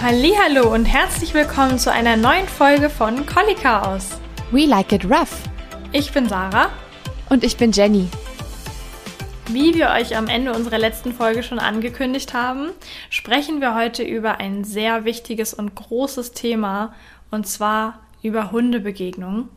Hallo und herzlich willkommen zu einer neuen Folge von Collie Chaos. We like it rough. Ich bin Sarah. Und ich bin Jenny. Wie wir euch am Ende unserer letzten Folge schon angekündigt haben, sprechen wir heute über ein sehr wichtiges und großes Thema, und zwar über Hundebegegnungen.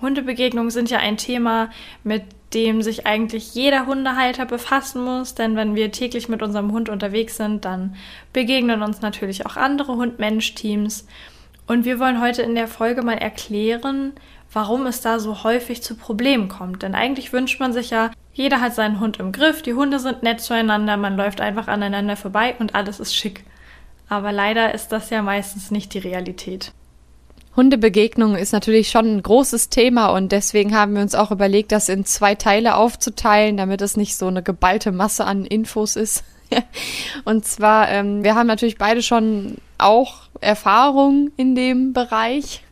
Hundebegegnungen sind ja ein Thema, mit dem sich eigentlich jeder Hundehalter befassen muss, denn wenn wir täglich mit unserem Hund unterwegs sind, dann begegnen uns natürlich auch andere Hund-Mensch-Teams. Und wir wollen heute in der Folge mal erklären, warum es da so häufig zu Problemen kommt. Denn eigentlich wünscht man sich ja, jeder hat seinen Hund im Griff, die Hunde sind nett zueinander, man läuft einfach aneinander vorbei und alles ist schick. Aber leider ist das ja meistens nicht die Realität. Hundebegegnung ist natürlich schon ein großes Thema und deswegen haben wir uns auch überlegt, das in zwei Teile aufzuteilen, damit es nicht so eine geballte Masse an Infos ist. und zwar, ähm, wir haben natürlich beide schon auch Erfahrung in dem Bereich.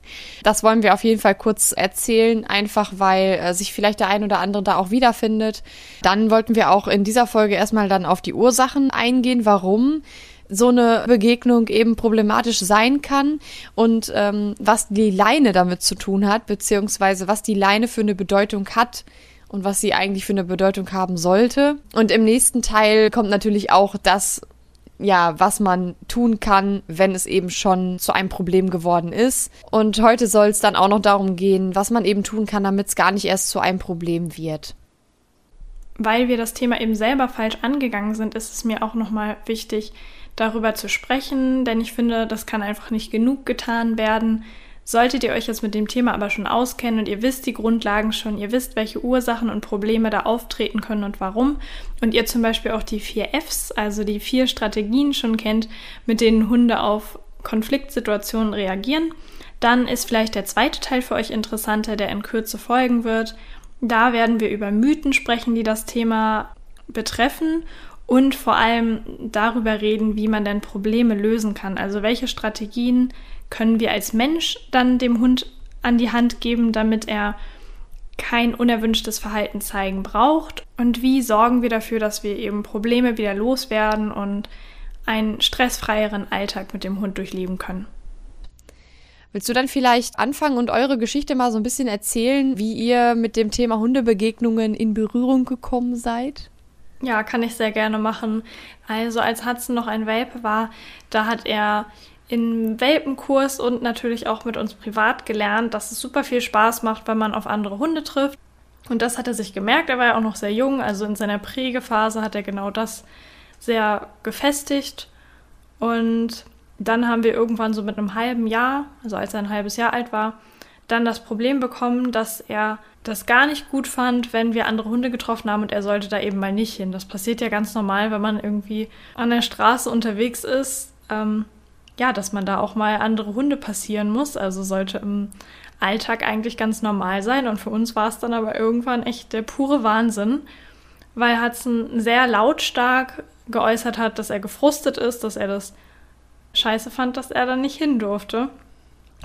Das wollen wir auf jeden Fall kurz erzählen, einfach weil äh, sich vielleicht der ein oder andere da auch wiederfindet. Dann wollten wir auch in dieser Folge erstmal dann auf die Ursachen eingehen, warum so eine Begegnung eben problematisch sein kann und ähm, was die Leine damit zu tun hat, beziehungsweise was die Leine für eine Bedeutung hat und was sie eigentlich für eine Bedeutung haben sollte. Und im nächsten Teil kommt natürlich auch das, ja, was man tun kann, wenn es eben schon zu einem Problem geworden ist. Und heute soll es dann auch noch darum gehen, was man eben tun kann, damit es gar nicht erst zu einem Problem wird. Weil wir das Thema eben selber falsch angegangen sind, ist es mir auch nochmal wichtig, darüber zu sprechen, denn ich finde, das kann einfach nicht genug getan werden. Solltet ihr euch jetzt mit dem Thema aber schon auskennen und ihr wisst die Grundlagen schon, ihr wisst, welche Ursachen und Probleme da auftreten können und warum, und ihr zum Beispiel auch die vier Fs, also die vier Strategien schon kennt, mit denen Hunde auf Konfliktsituationen reagieren, dann ist vielleicht der zweite Teil für euch interessanter, der in Kürze folgen wird. Da werden wir über Mythen sprechen, die das Thema betreffen und vor allem darüber reden, wie man denn Probleme lösen kann. Also welche Strategien können wir als Mensch dann dem Hund an die Hand geben, damit er kein unerwünschtes Verhalten zeigen braucht und wie sorgen wir dafür, dass wir eben Probleme wieder loswerden und einen stressfreieren Alltag mit dem Hund durchleben können. Willst du dann vielleicht anfangen und eure Geschichte mal so ein bisschen erzählen, wie ihr mit dem Thema Hundebegegnungen in Berührung gekommen seid? Ja, kann ich sehr gerne machen. Also als Hudson noch ein Welpe war, da hat er im Welpenkurs und natürlich auch mit uns privat gelernt, dass es super viel Spaß macht, wenn man auf andere Hunde trifft. Und das hat er sich gemerkt. Er war ja auch noch sehr jung, also in seiner Prägephase hat er genau das sehr gefestigt. Und dann haben wir irgendwann so mit einem halben Jahr, also als er ein halbes Jahr alt war, dann das Problem bekommen, dass er das gar nicht gut fand, wenn wir andere Hunde getroffen haben und er sollte da eben mal nicht hin. Das passiert ja ganz normal, wenn man irgendwie an der Straße unterwegs ist. Ähm, ja, dass man da auch mal andere Hunde passieren muss. Also sollte im Alltag eigentlich ganz normal sein. Und für uns war es dann aber irgendwann echt der pure Wahnsinn, weil Hudson sehr lautstark geäußert hat, dass er gefrustet ist, dass er das scheiße fand, dass er da nicht hin durfte.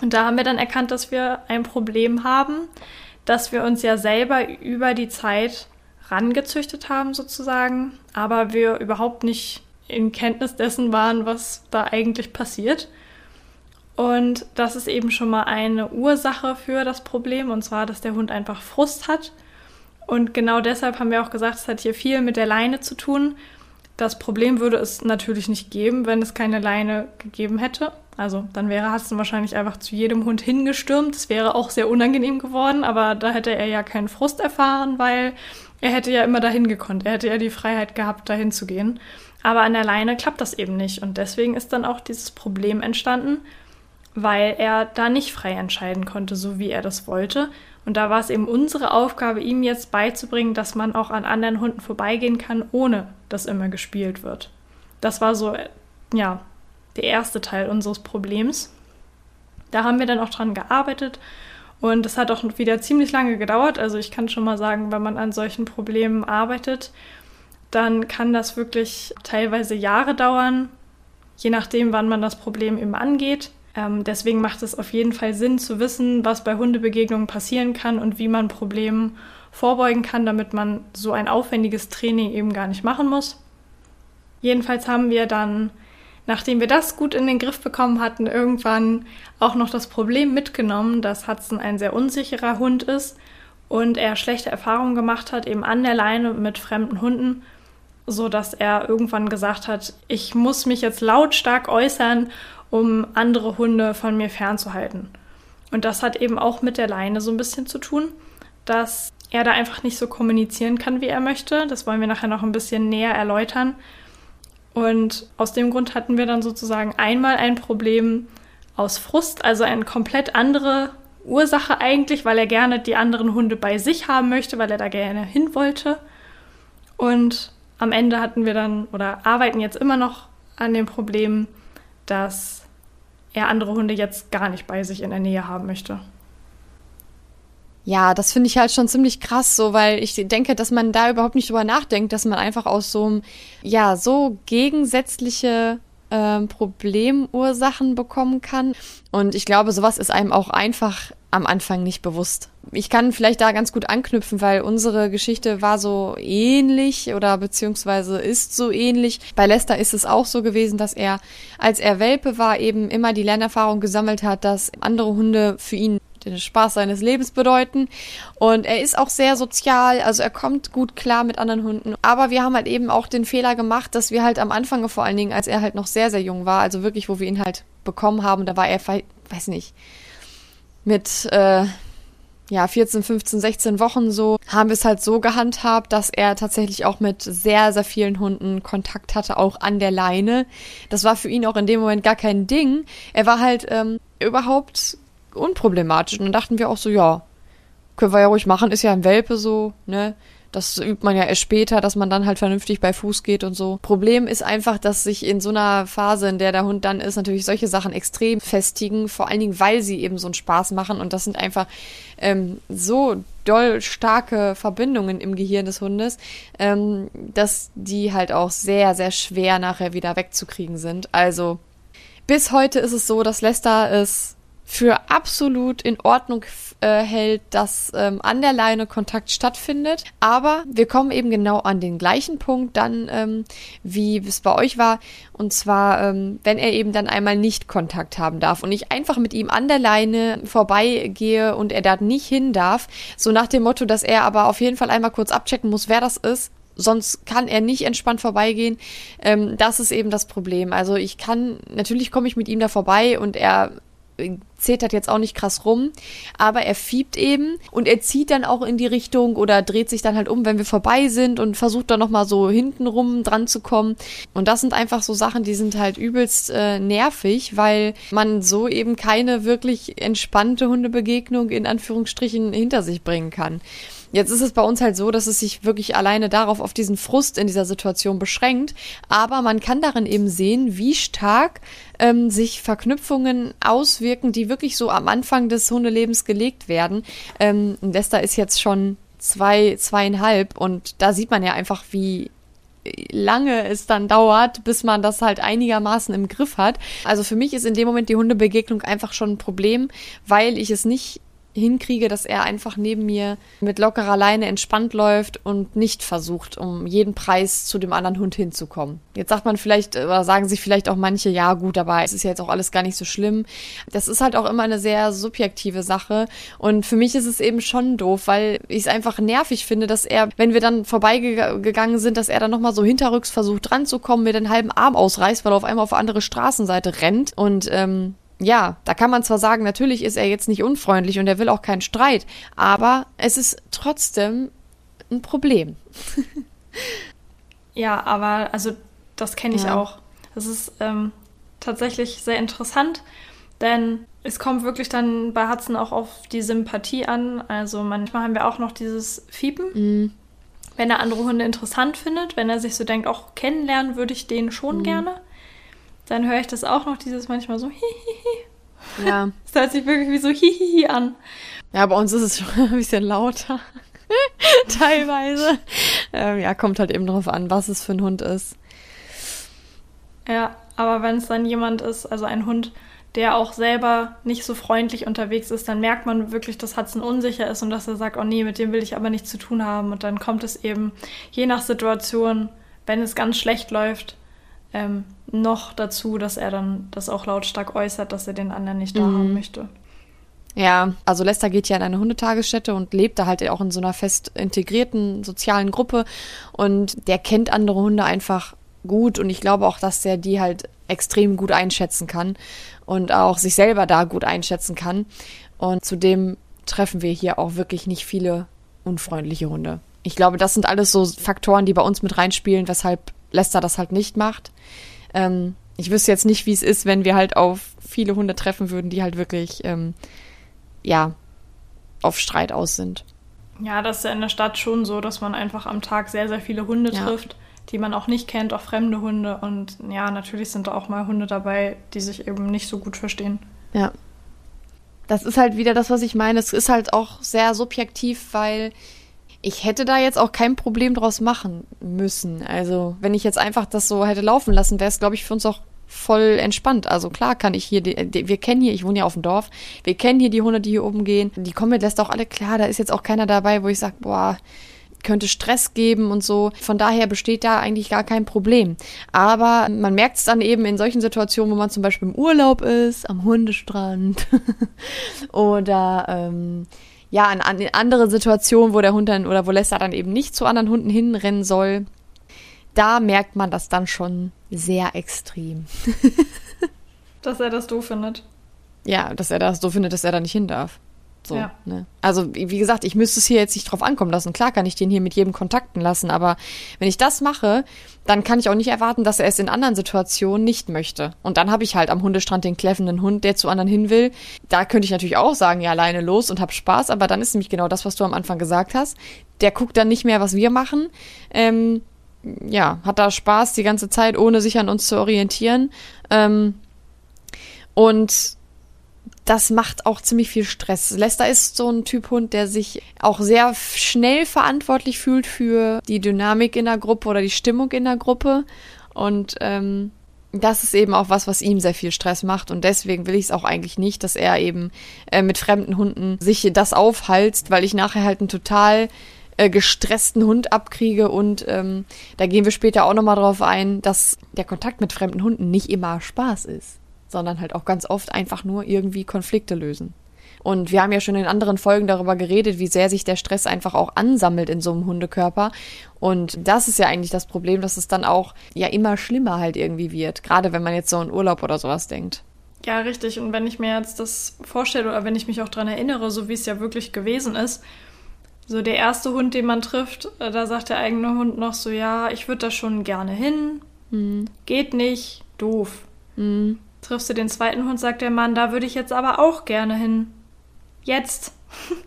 Und da haben wir dann erkannt, dass wir ein Problem haben, dass wir uns ja selber über die Zeit rangezüchtet haben sozusagen, aber wir überhaupt nicht in Kenntnis dessen waren, was da eigentlich passiert. Und das ist eben schon mal eine Ursache für das Problem, und zwar, dass der Hund einfach Frust hat. Und genau deshalb haben wir auch gesagt, es hat hier viel mit der Leine zu tun. Das Problem würde es natürlich nicht geben, wenn es keine Leine gegeben hätte. Also dann wäre Hudson wahrscheinlich einfach zu jedem Hund hingestürmt. Das wäre auch sehr unangenehm geworden, aber da hätte er ja keinen Frust erfahren, weil er hätte ja immer dahin gekonnt. Er hätte ja die Freiheit gehabt, dahin zu gehen. Aber an der Leine klappt das eben nicht. Und deswegen ist dann auch dieses Problem entstanden, weil er da nicht frei entscheiden konnte, so wie er das wollte. Und da war es eben unsere Aufgabe, ihm jetzt beizubringen, dass man auch an anderen Hunden vorbeigehen kann, ohne dass immer gespielt wird. Das war so, ja, der erste Teil unseres Problems. Da haben wir dann auch dran gearbeitet und es hat auch wieder ziemlich lange gedauert. Also ich kann schon mal sagen, wenn man an solchen Problemen arbeitet, dann kann das wirklich teilweise Jahre dauern, je nachdem, wann man das Problem eben angeht. Ähm, deswegen macht es auf jeden Fall Sinn zu wissen, was bei Hundebegegnungen passieren kann und wie man Problemen vorbeugen kann, damit man so ein aufwendiges Training eben gar nicht machen muss. Jedenfalls haben wir dann nachdem wir das gut in den Griff bekommen hatten, irgendwann auch noch das Problem mitgenommen, dass Hudson ein sehr unsicherer Hund ist und er schlechte Erfahrungen gemacht hat, eben an der Leine mit fremden Hunden, so dass er irgendwann gesagt hat, ich muss mich jetzt lautstark äußern, um andere Hunde von mir fernzuhalten. Und das hat eben auch mit der Leine so ein bisschen zu tun, dass er da einfach nicht so kommunizieren kann, wie er möchte. Das wollen wir nachher noch ein bisschen näher erläutern. Und aus dem Grund hatten wir dann sozusagen einmal ein Problem aus Frust, also eine komplett andere Ursache eigentlich, weil er gerne die anderen Hunde bei sich haben möchte, weil er da gerne hin wollte. Und am Ende hatten wir dann oder arbeiten jetzt immer noch an dem Problem, dass er andere Hunde jetzt gar nicht bei sich in der Nähe haben möchte. Ja, das finde ich halt schon ziemlich krass, so, weil ich denke, dass man da überhaupt nicht drüber nachdenkt, dass man einfach aus so einem, ja, so gegensätzliche ähm, Problemursachen bekommen kann. Und ich glaube, sowas ist einem auch einfach am Anfang nicht bewusst. Ich kann vielleicht da ganz gut anknüpfen, weil unsere Geschichte war so ähnlich oder beziehungsweise ist so ähnlich. Bei Lester ist es auch so gewesen, dass er, als er Welpe war, eben immer die Lernerfahrung gesammelt hat, dass andere Hunde für ihn den Spaß seines Lebens bedeuten. Und er ist auch sehr sozial, also er kommt gut klar mit anderen Hunden. Aber wir haben halt eben auch den Fehler gemacht, dass wir halt am Anfang, vor allen Dingen, als er halt noch sehr, sehr jung war, also wirklich, wo wir ihn halt bekommen haben, da war er, weiß nicht, mit äh, ja 14, 15, 16 Wochen so, haben wir es halt so gehandhabt, dass er tatsächlich auch mit sehr, sehr vielen Hunden Kontakt hatte, auch an der Leine. Das war für ihn auch in dem Moment gar kein Ding. Er war halt ähm, überhaupt unproblematisch. Und dann dachten wir auch so, ja, können wir ja ruhig machen, ist ja ein Welpe so, ne? Das übt man ja erst später, dass man dann halt vernünftig bei Fuß geht und so. Problem ist einfach, dass sich in so einer Phase, in der der Hund dann ist, natürlich solche Sachen extrem festigen, vor allen Dingen, weil sie eben so einen Spaß machen. Und das sind einfach ähm, so doll starke Verbindungen im Gehirn des Hundes, ähm, dass die halt auch sehr, sehr schwer nachher wieder wegzukriegen sind. Also bis heute ist es so, dass Lester es für absolut in Ordnung äh, hält, dass ähm, an der Leine Kontakt stattfindet. Aber wir kommen eben genau an den gleichen Punkt dann, ähm, wie es bei euch war. Und zwar, ähm, wenn er eben dann einmal nicht Kontakt haben darf und ich einfach mit ihm an der Leine vorbeigehe und er da nicht hin darf. So nach dem Motto, dass er aber auf jeden Fall einmal kurz abchecken muss, wer das ist sonst kann er nicht entspannt vorbeigehen. Ähm, das ist eben das Problem. Also ich kann, natürlich komme ich mit ihm da vorbei und er zetert jetzt auch nicht krass rum, aber er fiebt eben und er zieht dann auch in die Richtung oder dreht sich dann halt um, wenn wir vorbei sind und versucht dann nochmal so hintenrum dran zu kommen. Und das sind einfach so Sachen, die sind halt übelst äh, nervig, weil man so eben keine wirklich entspannte Hundebegegnung in Anführungsstrichen hinter sich bringen kann. Jetzt ist es bei uns halt so, dass es sich wirklich alleine darauf, auf diesen Frust in dieser Situation beschränkt. Aber man kann darin eben sehen, wie stark ähm, sich Verknüpfungen auswirken, die wirklich so am Anfang des Hundelebens gelegt werden. Ähm, Lester ist jetzt schon zwei, zweieinhalb und da sieht man ja einfach, wie lange es dann dauert, bis man das halt einigermaßen im Griff hat. Also für mich ist in dem Moment die Hundebegegnung einfach schon ein Problem, weil ich es nicht hinkriege, dass er einfach neben mir mit lockerer Leine entspannt läuft und nicht versucht, um jeden Preis zu dem anderen Hund hinzukommen. Jetzt sagt man vielleicht, oder sagen sich vielleicht auch manche, ja gut, aber es ist ja jetzt auch alles gar nicht so schlimm. Das ist halt auch immer eine sehr subjektive Sache und für mich ist es eben schon doof, weil ich es einfach nervig finde, dass er, wenn wir dann vorbeigegangen sind, dass er dann nochmal so hinterrücks versucht dran mir den halben Arm ausreißt, weil er auf einmal auf andere Straßenseite rennt und ähm, ja, da kann man zwar sagen, natürlich ist er jetzt nicht unfreundlich und er will auch keinen Streit, aber es ist trotzdem ein Problem. ja, aber also das kenne ich ja. auch. Das ist ähm, tatsächlich sehr interessant, denn es kommt wirklich dann bei Hudson auch auf die Sympathie an. Also manchmal haben wir auch noch dieses Fiepen. Mhm. Wenn er andere Hunde interessant findet, wenn er sich so denkt, auch kennenlernen würde ich den schon mhm. gerne dann höre ich das auch noch dieses manchmal so hihihi. Ja. Das hört sich wirklich wie so hihihi an. Ja, bei uns ist es schon ein bisschen lauter. Teilweise. Ähm, ja, kommt halt eben drauf an, was es für ein Hund ist. Ja, aber wenn es dann jemand ist, also ein Hund, der auch selber nicht so freundlich unterwegs ist, dann merkt man wirklich, dass Hudson unsicher ist und dass er sagt, oh nee, mit dem will ich aber nichts zu tun haben. Und dann kommt es eben je nach Situation, wenn es ganz schlecht läuft, ähm, noch dazu, dass er dann das auch lautstark äußert, dass er den anderen nicht da mhm. haben möchte. Ja, also Lester geht ja in eine Hundetagesstätte und lebt da halt auch in so einer fest integrierten sozialen Gruppe und der kennt andere Hunde einfach gut und ich glaube auch, dass der die halt extrem gut einschätzen kann und auch sich selber da gut einschätzen kann. Und zudem treffen wir hier auch wirklich nicht viele unfreundliche Hunde. Ich glaube, das sind alles so Faktoren, die bei uns mit reinspielen, weshalb Lester das halt nicht macht. Ähm, ich wüsste jetzt nicht, wie es ist, wenn wir halt auf viele Hunde treffen würden, die halt wirklich, ähm, ja, auf Streit aus sind. Ja, das ist ja in der Stadt schon so, dass man einfach am Tag sehr, sehr viele Hunde ja. trifft die man auch nicht kennt, auch fremde Hunde. Und ja, natürlich sind da auch mal Hunde dabei, die sich eben nicht so gut verstehen. Ja. Das ist halt wieder das, was ich meine. Es ist halt auch sehr subjektiv, weil ich hätte da jetzt auch kein Problem draus machen müssen. Also, wenn ich jetzt einfach das so hätte laufen lassen, wäre es, glaube ich, für uns auch voll entspannt. Also klar kann ich hier, die, die, wir kennen hier, ich wohne ja auf dem Dorf, wir kennen hier die Hunde, die hier oben gehen. Die kommen mit lässt auch alle klar, da ist jetzt auch keiner dabei, wo ich sage, boah, könnte Stress geben und so. Von daher besteht da eigentlich gar kein Problem. Aber man merkt es dann eben in solchen Situationen, wo man zum Beispiel im Urlaub ist, am Hundestrand oder ähm, ja, in, in andere Situationen, wo der Hund dann oder wo Lester dann eben nicht zu anderen Hunden hinrennen soll. Da merkt man das dann schon sehr extrem. dass er das doof findet. Ja, dass er das so findet, dass er da nicht hin darf. So, ja. ne? Also, wie gesagt, ich müsste es hier jetzt nicht drauf ankommen lassen. Klar kann ich den hier mit jedem kontakten lassen, aber wenn ich das mache, dann kann ich auch nicht erwarten, dass er es in anderen Situationen nicht möchte. Und dann habe ich halt am Hundestrand den kläffenden Hund, der zu anderen hin will. Da könnte ich natürlich auch sagen, ja, alleine los und hab Spaß, aber dann ist nämlich genau das, was du am Anfang gesagt hast. Der guckt dann nicht mehr, was wir machen. Ähm, ja, hat da Spaß die ganze Zeit, ohne sich an uns zu orientieren. Ähm, und das macht auch ziemlich viel Stress. Lester ist so ein Typ Hund, der sich auch sehr schnell verantwortlich fühlt für die Dynamik in der Gruppe oder die Stimmung in der Gruppe. Und ähm, das ist eben auch was, was ihm sehr viel Stress macht. Und deswegen will ich es auch eigentlich nicht, dass er eben äh, mit fremden Hunden sich das aufhalst, weil ich nachher halt einen total äh, gestressten Hund abkriege. Und ähm, da gehen wir später auch nochmal drauf ein, dass der Kontakt mit fremden Hunden nicht immer Spaß ist sondern halt auch ganz oft einfach nur irgendwie Konflikte lösen. Und wir haben ja schon in anderen Folgen darüber geredet, wie sehr sich der Stress einfach auch ansammelt in so einem Hundekörper. Und das ist ja eigentlich das Problem, dass es dann auch ja immer schlimmer halt irgendwie wird. Gerade wenn man jetzt so an Urlaub oder sowas denkt. Ja, richtig. Und wenn ich mir jetzt das vorstelle oder wenn ich mich auch daran erinnere, so wie es ja wirklich gewesen ist, so der erste Hund, den man trifft, äh, da sagt der eigene Hund noch so, ja, ich würde da schon gerne hin. Mhm. Geht nicht, doof. Mhm. Triffst du den zweiten Hund, sagt der Mann, da würde ich jetzt aber auch gerne hin. Jetzt.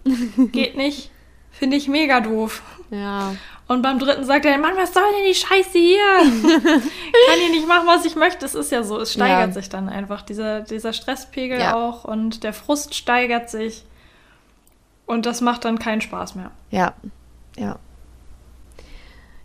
Geht nicht. Finde ich mega doof. Ja. Und beim dritten sagt er, Mann, was soll denn die Scheiße hier? Kann hier nicht machen, was ich möchte. Es ist ja so, es steigert ja. sich dann einfach, dieser, dieser Stresspegel ja. auch und der Frust steigert sich. Und das macht dann keinen Spaß mehr. Ja, ja.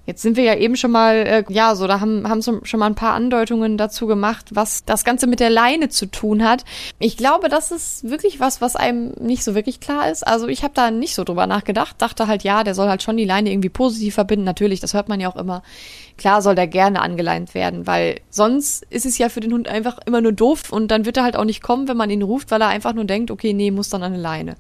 Jetzt sind wir ja eben schon mal, äh, ja, so, da haben, haben schon mal ein paar Andeutungen dazu gemacht, was das Ganze mit der Leine zu tun hat. Ich glaube, das ist wirklich was, was einem nicht so wirklich klar ist. Also ich habe da nicht so drüber nachgedacht, dachte halt, ja, der soll halt schon die Leine irgendwie positiv verbinden. Natürlich, das hört man ja auch immer. Klar soll der gerne angeleint werden, weil sonst ist es ja für den Hund einfach immer nur doof und dann wird er halt auch nicht kommen, wenn man ihn ruft, weil er einfach nur denkt, okay, nee, muss dann an eine Leine.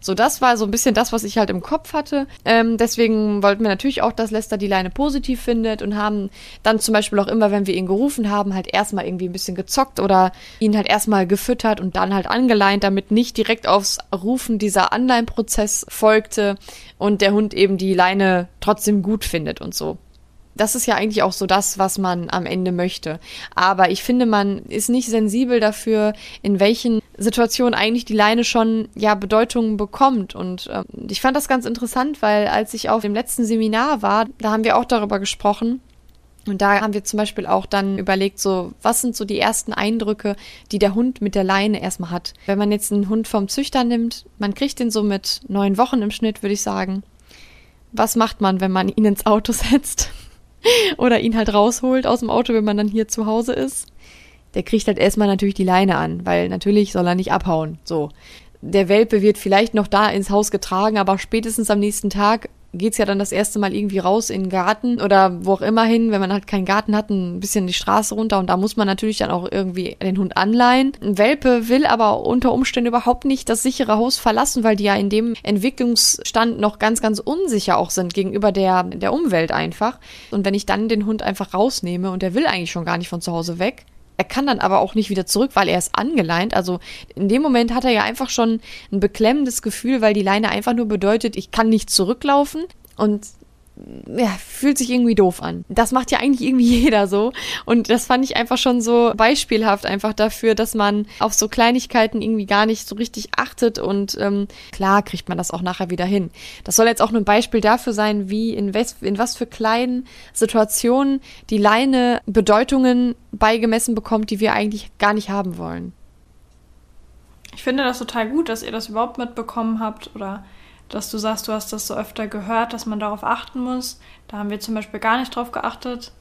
So, das war so ein bisschen das, was ich halt im Kopf hatte. Ähm, deswegen wollten wir natürlich auch, dass Lester die Leine positiv findet und haben dann zum Beispiel auch immer, wenn wir ihn gerufen haben, halt erstmal irgendwie ein bisschen gezockt oder ihn halt erstmal gefüttert und dann halt angeleint, damit nicht direkt aufs Rufen dieser Anleihenprozess folgte und der Hund eben die Leine trotzdem gut findet und so das ist ja eigentlich auch so das, was man am Ende möchte. Aber ich finde, man ist nicht sensibel dafür, in welchen Situationen eigentlich die Leine schon ja Bedeutung bekommt. Und äh, ich fand das ganz interessant, weil als ich auf dem letzten Seminar war, da haben wir auch darüber gesprochen. Und da haben wir zum Beispiel auch dann überlegt, so, was sind so die ersten Eindrücke, die der Hund mit der Leine erstmal hat. Wenn man jetzt einen Hund vom Züchter nimmt, man kriegt den so mit neun Wochen im Schnitt, würde ich sagen. Was macht man, wenn man ihn ins Auto setzt? oder ihn halt rausholt aus dem Auto, wenn man dann hier zu Hause ist. Der kriegt halt erstmal natürlich die Leine an, weil natürlich soll er nicht abhauen. So. Der Welpe wird vielleicht noch da ins Haus getragen, aber spätestens am nächsten Tag geht's ja dann das erste Mal irgendwie raus in den Garten oder wo auch immer hin, wenn man halt keinen Garten hat, ein bisschen die Straße runter und da muss man natürlich dann auch irgendwie den Hund anleihen. Ein Welpe will aber unter Umständen überhaupt nicht das sichere Haus verlassen, weil die ja in dem Entwicklungsstand noch ganz, ganz unsicher auch sind gegenüber der, der Umwelt einfach. Und wenn ich dann den Hund einfach rausnehme und der will eigentlich schon gar nicht von zu Hause weg, er kann dann aber auch nicht wieder zurück, weil er ist angeleint. Also in dem Moment hat er ja einfach schon ein beklemmendes Gefühl, weil die Leine einfach nur bedeutet, ich kann nicht zurücklaufen. Und ja, fühlt sich irgendwie doof an. Das macht ja eigentlich irgendwie jeder so. Und das fand ich einfach schon so beispielhaft einfach dafür, dass man auf so Kleinigkeiten irgendwie gar nicht so richtig achtet und ähm, klar kriegt man das auch nachher wieder hin. Das soll jetzt auch nur ein Beispiel dafür sein, wie in, was, in was für kleinen Situationen die Leine Bedeutungen beigemessen bekommt, die wir eigentlich gar nicht haben wollen. Ich finde das total gut, dass ihr das überhaupt mitbekommen habt oder dass du sagst, du hast das so öfter gehört, dass man darauf achten muss. Da haben wir zum Beispiel gar nicht drauf geachtet.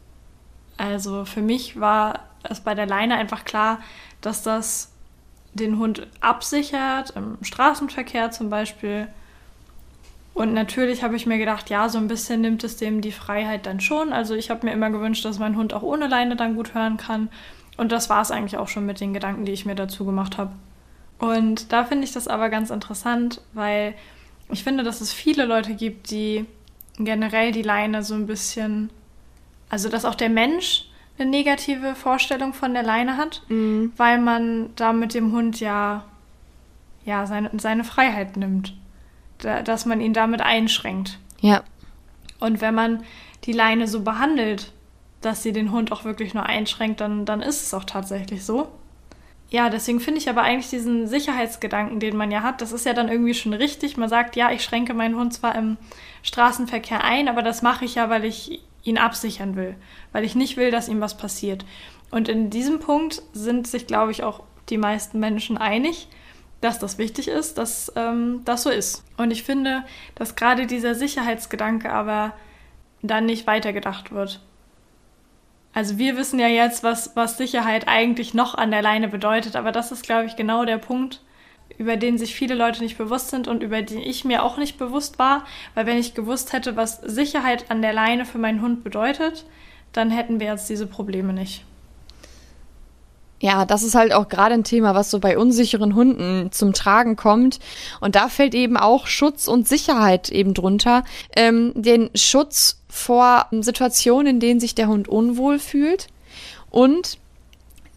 Also für mich war es bei der Leine einfach klar, dass das den Hund absichert, im Straßenverkehr zum Beispiel. Und natürlich habe ich mir gedacht, ja, so ein bisschen nimmt es dem die Freiheit dann schon. Also ich habe mir immer gewünscht, dass mein Hund auch ohne Leine dann gut hören kann. Und das war es eigentlich auch schon mit den Gedanken, die ich mir dazu gemacht habe. Und da finde ich das aber ganz interessant, weil ich finde, dass es viele Leute gibt, die generell die Leine so ein bisschen, also dass auch der Mensch eine negative Vorstellung von der Leine hat, mhm. weil man da mit dem Hund ja, ja seine, seine Freiheit nimmt, da, dass man ihn damit einschränkt. Ja. Und wenn man die Leine so behandelt, dass sie den Hund auch wirklich nur einschränkt, dann, dann ist es auch tatsächlich so. Ja, deswegen finde ich aber eigentlich diesen Sicherheitsgedanken, den man ja hat, das ist ja dann irgendwie schon richtig. Man sagt, ja, ich schränke meinen Hund zwar im Straßenverkehr ein, aber das mache ich ja, weil ich ihn absichern will, weil ich nicht will, dass ihm was passiert. Und in diesem Punkt sind sich, glaube ich, auch die meisten Menschen einig, dass das wichtig ist, dass ähm, das so ist. Und ich finde, dass gerade dieser Sicherheitsgedanke aber dann nicht weitergedacht wird. Also wir wissen ja jetzt, was, was Sicherheit eigentlich noch an der Leine bedeutet, aber das ist, glaube ich, genau der Punkt, über den sich viele Leute nicht bewusst sind und über den ich mir auch nicht bewusst war, weil wenn ich gewusst hätte, was Sicherheit an der Leine für meinen Hund bedeutet, dann hätten wir jetzt diese Probleme nicht. Ja, das ist halt auch gerade ein Thema, was so bei unsicheren Hunden zum Tragen kommt. Und da fällt eben auch Schutz und Sicherheit eben drunter. Ähm, den Schutz vor Situationen, in denen sich der Hund unwohl fühlt und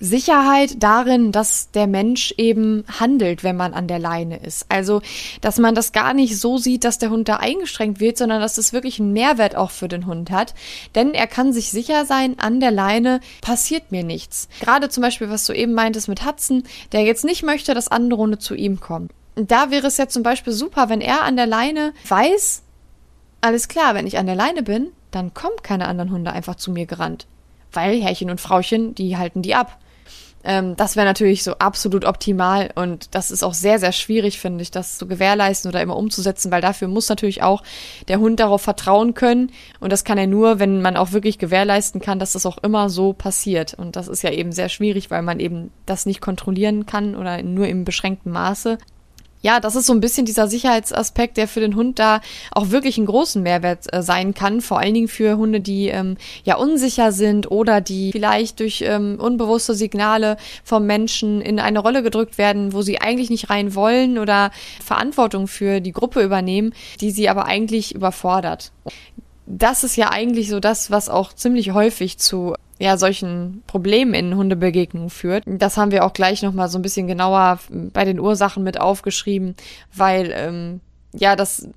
Sicherheit darin, dass der Mensch eben handelt, wenn man an der Leine ist. Also, dass man das gar nicht so sieht, dass der Hund da eingeschränkt wird, sondern dass es wirklich einen Mehrwert auch für den Hund hat. Denn er kann sich sicher sein, an der Leine passiert mir nichts. Gerade zum Beispiel, was du eben meintest mit Hudson, der jetzt nicht möchte, dass andere Hunde zu ihm kommen. Da wäre es ja zum Beispiel super, wenn er an der Leine weiß, alles klar, wenn ich an der Leine bin, dann kommen keine anderen Hunde einfach zu mir gerannt. Weil Herrchen und Frauchen, die halten die ab. Ähm, das wäre natürlich so absolut optimal und das ist auch sehr, sehr schwierig, finde ich, das zu gewährleisten oder immer umzusetzen, weil dafür muss natürlich auch der Hund darauf vertrauen können und das kann er nur, wenn man auch wirklich gewährleisten kann, dass das auch immer so passiert. Und das ist ja eben sehr schwierig, weil man eben das nicht kontrollieren kann oder nur im beschränkten Maße ja, das ist so ein bisschen dieser Sicherheitsaspekt, der für den Hund da auch wirklich einen großen Mehrwert äh, sein kann. Vor allen Dingen für Hunde, die ähm, ja unsicher sind oder die vielleicht durch ähm, unbewusste Signale vom Menschen in eine Rolle gedrückt werden, wo sie eigentlich nicht rein wollen oder Verantwortung für die Gruppe übernehmen, die sie aber eigentlich überfordert. Das ist ja eigentlich so das, was auch ziemlich häufig zu ja, solchen Problemen in Hundebegegnungen führt. Das haben wir auch gleich nochmal so ein bisschen genauer bei den Ursachen mit aufgeschrieben, weil, ähm, ja, das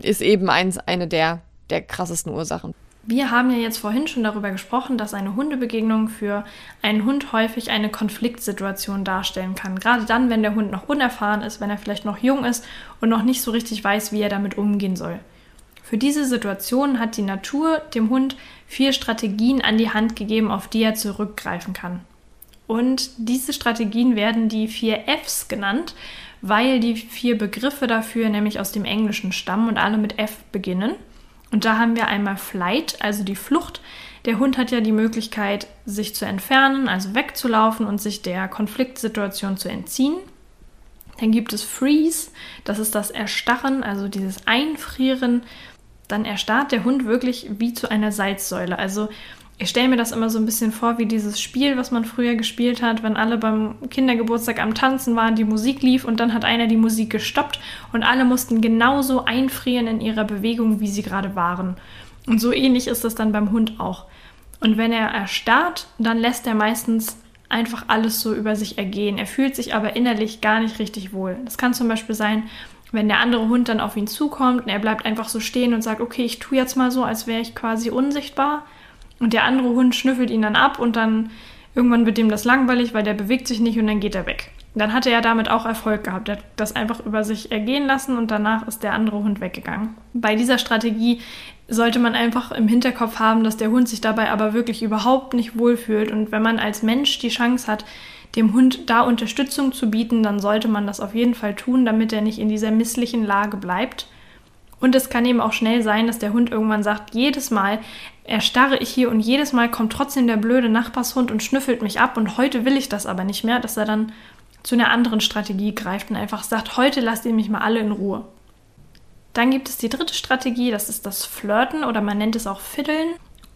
ist eben eins, eine der, der krassesten Ursachen. Wir haben ja jetzt vorhin schon darüber gesprochen, dass eine Hundebegegnung für einen Hund häufig eine Konfliktsituation darstellen kann. Gerade dann, wenn der Hund noch unerfahren ist, wenn er vielleicht noch jung ist und noch nicht so richtig weiß, wie er damit umgehen soll. Für diese Situation hat die Natur dem Hund vier Strategien an die Hand gegeben, auf die er zurückgreifen kann. Und diese Strategien werden die vier Fs genannt, weil die vier Begriffe dafür nämlich aus dem Englischen stammen und alle mit F beginnen. Und da haben wir einmal Flight, also die Flucht. Der Hund hat ja die Möglichkeit, sich zu entfernen, also wegzulaufen und sich der Konfliktsituation zu entziehen. Dann gibt es Freeze, das ist das Erstarren, also dieses Einfrieren dann erstarrt der Hund wirklich wie zu einer Salzsäule. Also ich stelle mir das immer so ein bisschen vor wie dieses Spiel, was man früher gespielt hat, wenn alle beim Kindergeburtstag am Tanzen waren, die Musik lief und dann hat einer die Musik gestoppt und alle mussten genauso einfrieren in ihrer Bewegung, wie sie gerade waren. Und so ähnlich ist es dann beim Hund auch. Und wenn er erstarrt, dann lässt er meistens einfach alles so über sich ergehen. Er fühlt sich aber innerlich gar nicht richtig wohl. Das kann zum Beispiel sein, wenn der andere Hund dann auf ihn zukommt und er bleibt einfach so stehen und sagt, okay, ich tue jetzt mal so, als wäre ich quasi unsichtbar und der andere Hund schnüffelt ihn dann ab und dann irgendwann wird dem das langweilig, weil der bewegt sich nicht und dann geht er weg. Dann hatte er damit auch Erfolg gehabt. Er hat das einfach über sich ergehen lassen und danach ist der andere Hund weggegangen. Bei dieser Strategie sollte man einfach im Hinterkopf haben, dass der Hund sich dabei aber wirklich überhaupt nicht wohlfühlt. Und wenn man als Mensch die Chance hat, dem Hund da Unterstützung zu bieten, dann sollte man das auf jeden Fall tun, damit er nicht in dieser misslichen Lage bleibt. Und es kann eben auch schnell sein, dass der Hund irgendwann sagt, jedes Mal erstarre ich hier und jedes Mal kommt trotzdem der blöde Nachbarshund und schnüffelt mich ab und heute will ich das aber nicht mehr, dass er dann zu einer anderen Strategie greift und einfach sagt, heute lasst ihr mich mal alle in Ruhe. Dann gibt es die dritte Strategie, das ist das Flirten oder man nennt es auch Fiddeln.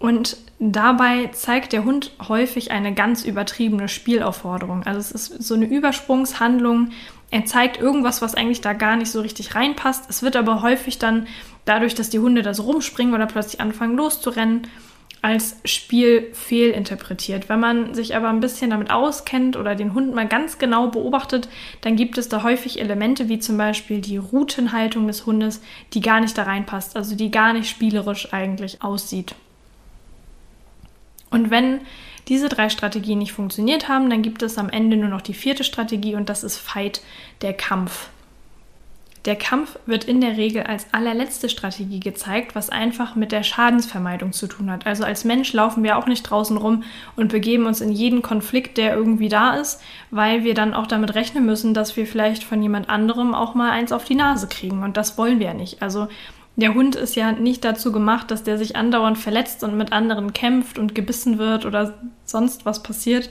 Und dabei zeigt der Hund häufig eine ganz übertriebene Spielaufforderung. Also es ist so eine Übersprungshandlung, er zeigt irgendwas, was eigentlich da gar nicht so richtig reinpasst. Es wird aber häufig dann dadurch, dass die Hunde da so rumspringen oder plötzlich anfangen loszurennen, als Spiel fehlinterpretiert. Wenn man sich aber ein bisschen damit auskennt oder den Hund mal ganz genau beobachtet, dann gibt es da häufig Elemente wie zum Beispiel die Routenhaltung des Hundes, die gar nicht da reinpasst, also die gar nicht spielerisch eigentlich aussieht. Und wenn diese drei Strategien nicht funktioniert haben, dann gibt es am Ende nur noch die vierte Strategie und das ist Fight, der Kampf. Der Kampf wird in der Regel als allerletzte Strategie gezeigt, was einfach mit der Schadensvermeidung zu tun hat. Also als Mensch laufen wir auch nicht draußen rum und begeben uns in jeden Konflikt, der irgendwie da ist, weil wir dann auch damit rechnen müssen, dass wir vielleicht von jemand anderem auch mal eins auf die Nase kriegen. Und das wollen wir ja nicht. Also der Hund ist ja nicht dazu gemacht, dass der sich andauernd verletzt und mit anderen kämpft und gebissen wird oder sonst was passiert.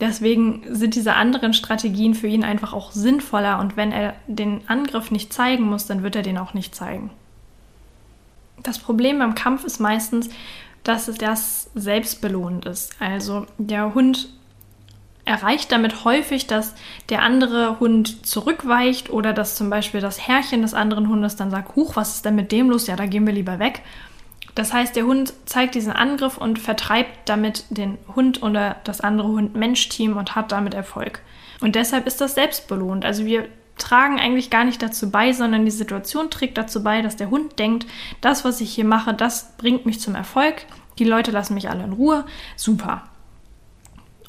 Deswegen sind diese anderen Strategien für ihn einfach auch sinnvoller und wenn er den Angriff nicht zeigen muss, dann wird er den auch nicht zeigen. Das Problem beim Kampf ist meistens, dass es das selbstbelohnend ist. Also der Hund erreicht damit häufig, dass der andere Hund zurückweicht oder dass zum Beispiel das Herrchen des anderen Hundes dann sagt, Huch, was ist denn mit dem los? Ja, da gehen wir lieber weg. Das heißt, der Hund zeigt diesen Angriff und vertreibt damit den Hund oder das andere Hund-Mensch-Team und hat damit Erfolg. Und deshalb ist das selbstbelohnt. Also wir tragen eigentlich gar nicht dazu bei, sondern die Situation trägt dazu bei, dass der Hund denkt, das, was ich hier mache, das bringt mich zum Erfolg. Die Leute lassen mich alle in Ruhe. Super.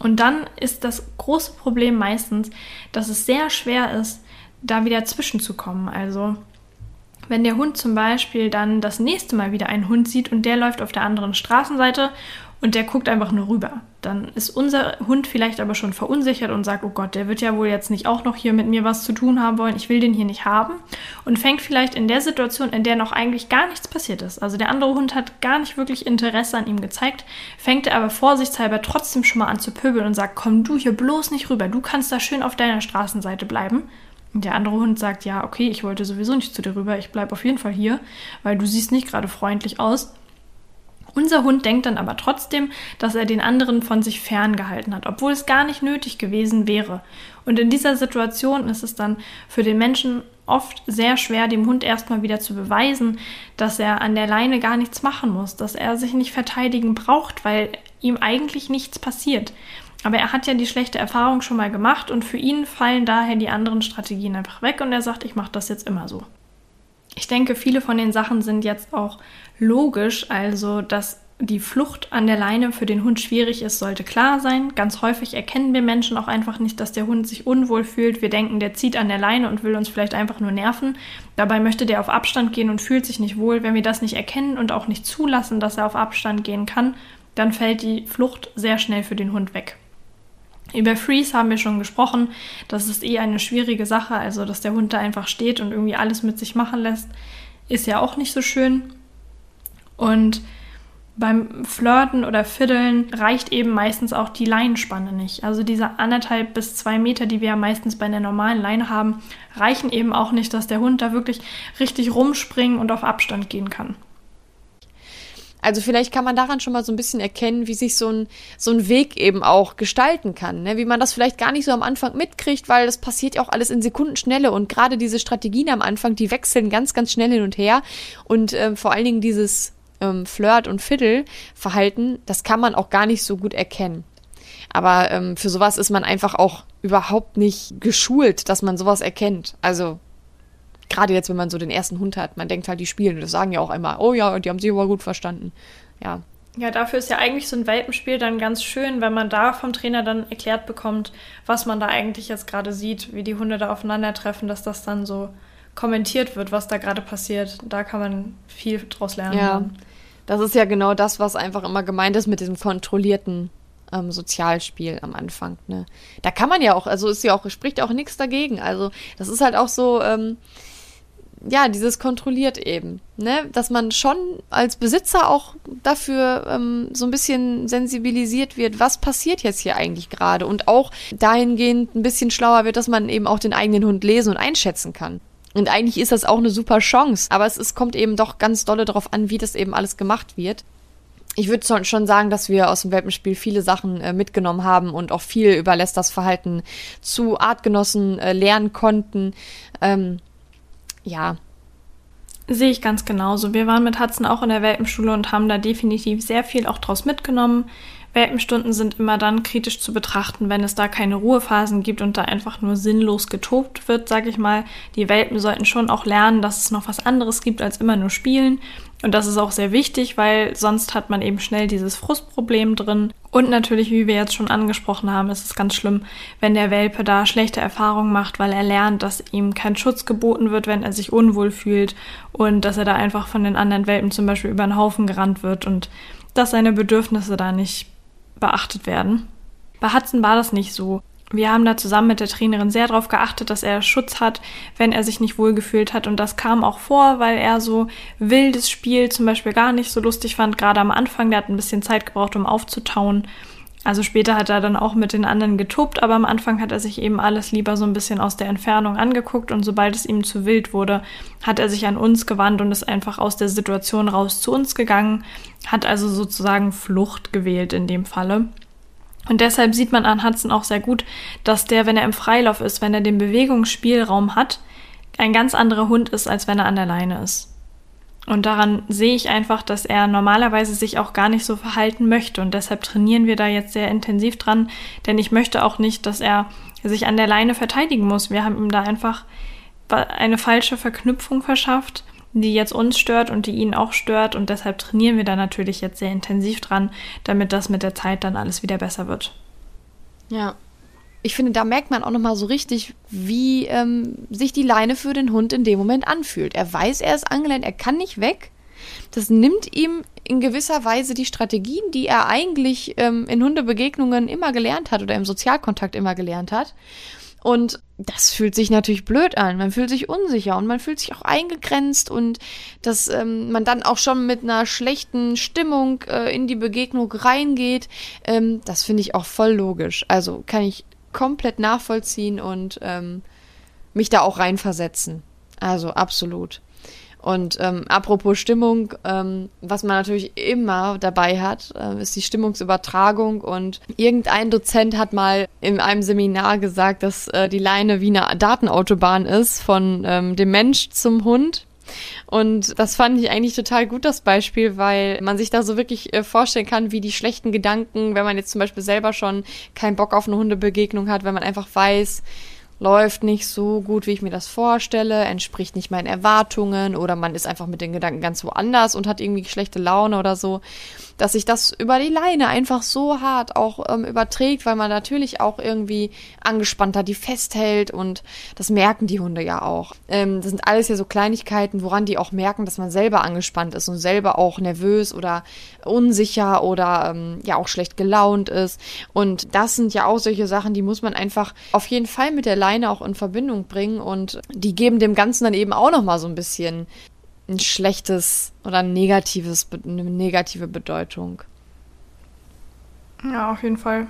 Und dann ist das große Problem meistens, dass es sehr schwer ist, da wieder zwischenzukommen. Also wenn der Hund zum Beispiel dann das nächste Mal wieder einen Hund sieht und der läuft auf der anderen Straßenseite und der guckt einfach nur rüber. Dann ist unser Hund vielleicht aber schon verunsichert und sagt, oh Gott, der wird ja wohl jetzt nicht auch noch hier mit mir was zu tun haben wollen, ich will den hier nicht haben. Und fängt vielleicht in der Situation, in der noch eigentlich gar nichts passiert ist, also der andere Hund hat gar nicht wirklich Interesse an ihm gezeigt, fängt er aber vorsichtshalber trotzdem schon mal an zu pöbeln und sagt, komm du hier bloß nicht rüber, du kannst da schön auf deiner Straßenseite bleiben. Und der andere Hund sagt, ja, okay, ich wollte sowieso nicht zu dir rüber, ich bleibe auf jeden Fall hier, weil du siehst nicht gerade freundlich aus. Unser Hund denkt dann aber trotzdem, dass er den anderen von sich ferngehalten hat, obwohl es gar nicht nötig gewesen wäre. Und in dieser Situation ist es dann für den Menschen oft sehr schwer, dem Hund erstmal wieder zu beweisen, dass er an der Leine gar nichts machen muss, dass er sich nicht verteidigen braucht, weil ihm eigentlich nichts passiert. Aber er hat ja die schlechte Erfahrung schon mal gemacht und für ihn fallen daher die anderen Strategien einfach weg und er sagt, ich mache das jetzt immer so. Ich denke, viele von den Sachen sind jetzt auch logisch, also dass die Flucht an der Leine für den Hund schwierig ist, sollte klar sein. Ganz häufig erkennen wir Menschen auch einfach nicht, dass der Hund sich unwohl fühlt. Wir denken, der zieht an der Leine und will uns vielleicht einfach nur nerven. Dabei möchte der auf Abstand gehen und fühlt sich nicht wohl. Wenn wir das nicht erkennen und auch nicht zulassen, dass er auf Abstand gehen kann, dann fällt die Flucht sehr schnell für den Hund weg. Über Freeze haben wir schon gesprochen. Das ist eh eine schwierige Sache. Also, dass der Hund da einfach steht und irgendwie alles mit sich machen lässt, ist ja auch nicht so schön. Und beim Flirten oder Fiddeln reicht eben meistens auch die Leinenspanne nicht. Also diese anderthalb bis zwei Meter, die wir ja meistens bei einer normalen Leine haben, reichen eben auch nicht, dass der Hund da wirklich richtig rumspringen und auf Abstand gehen kann. Also vielleicht kann man daran schon mal so ein bisschen erkennen, wie sich so ein, so ein Weg eben auch gestalten kann. Ne? Wie man das vielleicht gar nicht so am Anfang mitkriegt, weil das passiert ja auch alles in Sekundenschnelle. Und gerade diese Strategien am Anfang, die wechseln ganz, ganz schnell hin und her. Und ähm, vor allen Dingen dieses ähm, Flirt- und Fiddle-Verhalten, das kann man auch gar nicht so gut erkennen. Aber ähm, für sowas ist man einfach auch überhaupt nicht geschult, dass man sowas erkennt. Also gerade jetzt, wenn man so den ersten Hund hat, man denkt halt, die spielen. Das sagen ja auch immer, oh ja, die haben sich aber gut verstanden. Ja. Ja, dafür ist ja eigentlich so ein Welpenspiel dann ganz schön, wenn man da vom Trainer dann erklärt bekommt, was man da eigentlich jetzt gerade sieht, wie die Hunde da aufeinandertreffen, dass das dann so kommentiert wird, was da gerade passiert. Da kann man viel draus lernen. Ja, das ist ja genau das, was einfach immer gemeint ist mit diesem kontrollierten ähm, Sozialspiel am Anfang. Ne? Da kann man ja auch, also ist ja auch, spricht auch nichts dagegen. Also das ist halt auch so, ähm, ja, dieses kontrolliert eben, ne? Dass man schon als Besitzer auch dafür ähm, so ein bisschen sensibilisiert wird, was passiert jetzt hier eigentlich gerade und auch dahingehend ein bisschen schlauer wird, dass man eben auch den eigenen Hund lesen und einschätzen kann. Und eigentlich ist das auch eine super Chance, aber es, es kommt eben doch ganz dolle darauf an, wie das eben alles gemacht wird ich würde schon sagen, dass wir aus dem Welpenspiel viele Sachen äh, mitgenommen haben und auch viel über Lesters Verhalten zu Artgenossen äh, lernen konnten. Ähm, ja. Sehe ich ganz genauso. Wir waren mit Hudson auch in der Welpenschule und haben da definitiv sehr viel auch draus mitgenommen. Welpenstunden sind immer dann kritisch zu betrachten, wenn es da keine Ruhephasen gibt und da einfach nur sinnlos getobt wird, sage ich mal. Die Welpen sollten schon auch lernen, dass es noch was anderes gibt als immer nur Spielen. Und das ist auch sehr wichtig, weil sonst hat man eben schnell dieses Frustproblem drin. Und natürlich, wie wir jetzt schon angesprochen haben, ist es ganz schlimm, wenn der Welpe da schlechte Erfahrungen macht, weil er lernt, dass ihm kein Schutz geboten wird, wenn er sich unwohl fühlt und dass er da einfach von den anderen Welpen zum Beispiel über den Haufen gerannt wird und dass seine Bedürfnisse da nicht beachtet werden. Bei Hudson war das nicht so. Wir haben da zusammen mit der Trainerin sehr darauf geachtet, dass er Schutz hat, wenn er sich nicht wohlgefühlt hat. Und das kam auch vor, weil er so wildes Spiel zum Beispiel gar nicht so lustig fand, gerade am Anfang. Der hat ein bisschen Zeit gebraucht, um aufzutauen. Also später hat er dann auch mit den anderen getobt, aber am Anfang hat er sich eben alles lieber so ein bisschen aus der Entfernung angeguckt und sobald es ihm zu wild wurde, hat er sich an uns gewandt und ist einfach aus der Situation raus zu uns gegangen, hat also sozusagen Flucht gewählt in dem Falle. Und deshalb sieht man an Hudson auch sehr gut, dass der, wenn er im Freilauf ist, wenn er den Bewegungsspielraum hat, ein ganz anderer Hund ist, als wenn er an der Leine ist. Und daran sehe ich einfach, dass er normalerweise sich auch gar nicht so verhalten möchte. Und deshalb trainieren wir da jetzt sehr intensiv dran, denn ich möchte auch nicht, dass er sich an der Leine verteidigen muss. Wir haben ihm da einfach eine falsche Verknüpfung verschafft, die jetzt uns stört und die ihn auch stört. Und deshalb trainieren wir da natürlich jetzt sehr intensiv dran, damit das mit der Zeit dann alles wieder besser wird. Ja, ich finde, da merkt man auch nochmal so richtig, wie ähm, sich die Leine für den Hund in dem Moment anfühlt. Er weiß, er ist angeleint, er kann nicht weg. Das nimmt ihm in gewisser Weise die Strategien, die er eigentlich ähm, in Hundebegegnungen immer gelernt hat oder im Sozialkontakt immer gelernt hat. Und das fühlt sich natürlich blöd an. Man fühlt sich unsicher und man fühlt sich auch eingegrenzt und dass ähm, man dann auch schon mit einer schlechten Stimmung äh, in die Begegnung reingeht, ähm, das finde ich auch voll logisch. Also kann ich komplett nachvollziehen und ähm, mich da auch reinversetzen. Also absolut. Und ähm, apropos Stimmung, ähm, was man natürlich immer dabei hat, äh, ist die Stimmungsübertragung. Und irgendein Dozent hat mal in einem Seminar gesagt, dass äh, die Leine wie eine Datenautobahn ist von ähm, dem Mensch zum Hund. Und das fand ich eigentlich total gut, das Beispiel, weil man sich da so wirklich äh, vorstellen kann, wie die schlechten Gedanken, wenn man jetzt zum Beispiel selber schon keinen Bock auf eine Hundebegegnung hat, wenn man einfach weiß, läuft nicht so gut, wie ich mir das vorstelle, entspricht nicht meinen Erwartungen oder man ist einfach mit den Gedanken ganz woanders und hat irgendwie schlechte Laune oder so, dass sich das über die Leine einfach so hart auch ähm, überträgt, weil man natürlich auch irgendwie angespannter die festhält und das merken die Hunde ja auch. Ähm, das sind alles ja so Kleinigkeiten, woran die auch merken, dass man selber angespannt ist und selber auch nervös oder unsicher oder ähm, ja auch schlecht gelaunt ist und das sind ja auch solche Sachen, die muss man einfach auf jeden Fall mit der Leine auch in Verbindung bringen und die geben dem Ganzen dann eben auch noch mal so ein bisschen ein schlechtes oder ein negatives, eine negative Bedeutung. Ja, auf jeden Fall.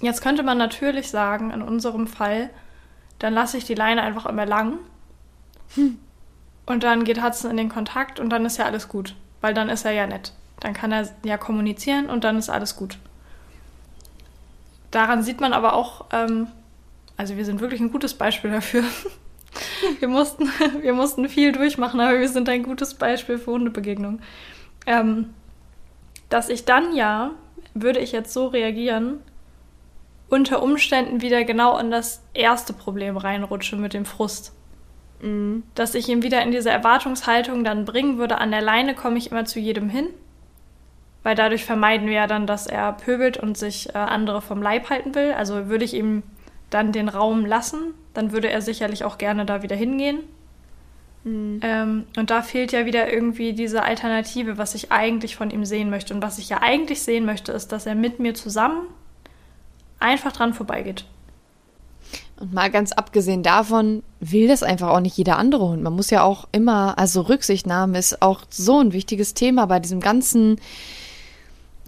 Jetzt könnte man natürlich sagen, in unserem Fall, dann lasse ich die Leine einfach immer lang. Hm. Und dann geht Hudson in den Kontakt und dann ist ja alles gut. weil dann ist er ja nett. Dann kann er ja kommunizieren und dann ist alles gut. Daran sieht man aber auch, ähm, also wir sind wirklich ein gutes Beispiel dafür. wir, mussten, wir mussten viel durchmachen, aber wir sind ein gutes Beispiel für Hundebegegnungen. Ähm, dass ich dann ja, würde ich jetzt so reagieren, unter Umständen wieder genau in das erste Problem reinrutsche mit dem Frust. Mhm. Dass ich ihn wieder in diese Erwartungshaltung dann bringen würde, an der Leine komme ich immer zu jedem hin. Weil dadurch vermeiden wir ja dann, dass er pöbelt und sich äh, andere vom Leib halten will. Also würde ich ihm dann den Raum lassen, dann würde er sicherlich auch gerne da wieder hingehen. Mhm. Ähm, und da fehlt ja wieder irgendwie diese Alternative, was ich eigentlich von ihm sehen möchte. Und was ich ja eigentlich sehen möchte, ist, dass er mit mir zusammen einfach dran vorbeigeht. Und mal ganz abgesehen davon will das einfach auch nicht jeder andere Hund. Man muss ja auch immer, also Rücksichtnahme ist auch so ein wichtiges Thema bei diesem ganzen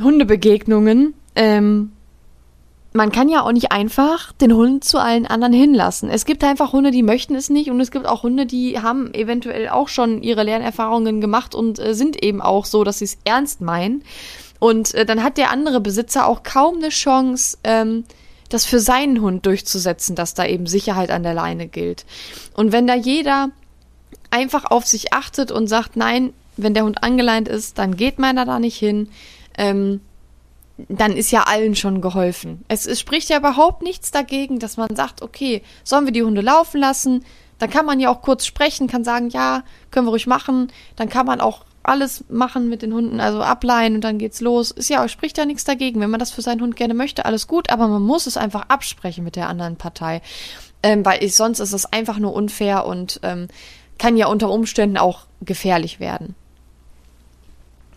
Hundebegegnungen. Ähm, man kann ja auch nicht einfach den Hund zu allen anderen hinlassen. Es gibt einfach Hunde, die möchten es nicht und es gibt auch Hunde, die haben eventuell auch schon ihre Lernerfahrungen gemacht und äh, sind eben auch so, dass sie es ernst meinen. Und äh, dann hat der andere Besitzer auch kaum eine Chance, ähm, das für seinen Hund durchzusetzen, dass da eben Sicherheit an der Leine gilt. Und wenn da jeder einfach auf sich achtet und sagt, nein, wenn der Hund angeleint ist, dann geht meiner da nicht hin, ähm, dann ist ja allen schon geholfen. Es, es spricht ja überhaupt nichts dagegen, dass man sagt, okay, sollen wir die Hunde laufen lassen? Dann kann man ja auch kurz sprechen, kann sagen, ja, können wir ruhig machen. Dann kann man auch alles machen mit den Hunden, also ableihen und dann geht's los. Ist ja, spricht ja nichts dagegen. Wenn man das für seinen Hund gerne möchte, alles gut, aber man muss es einfach absprechen mit der anderen Partei. Ähm, weil ich, sonst ist es einfach nur unfair und ähm, kann ja unter Umständen auch gefährlich werden.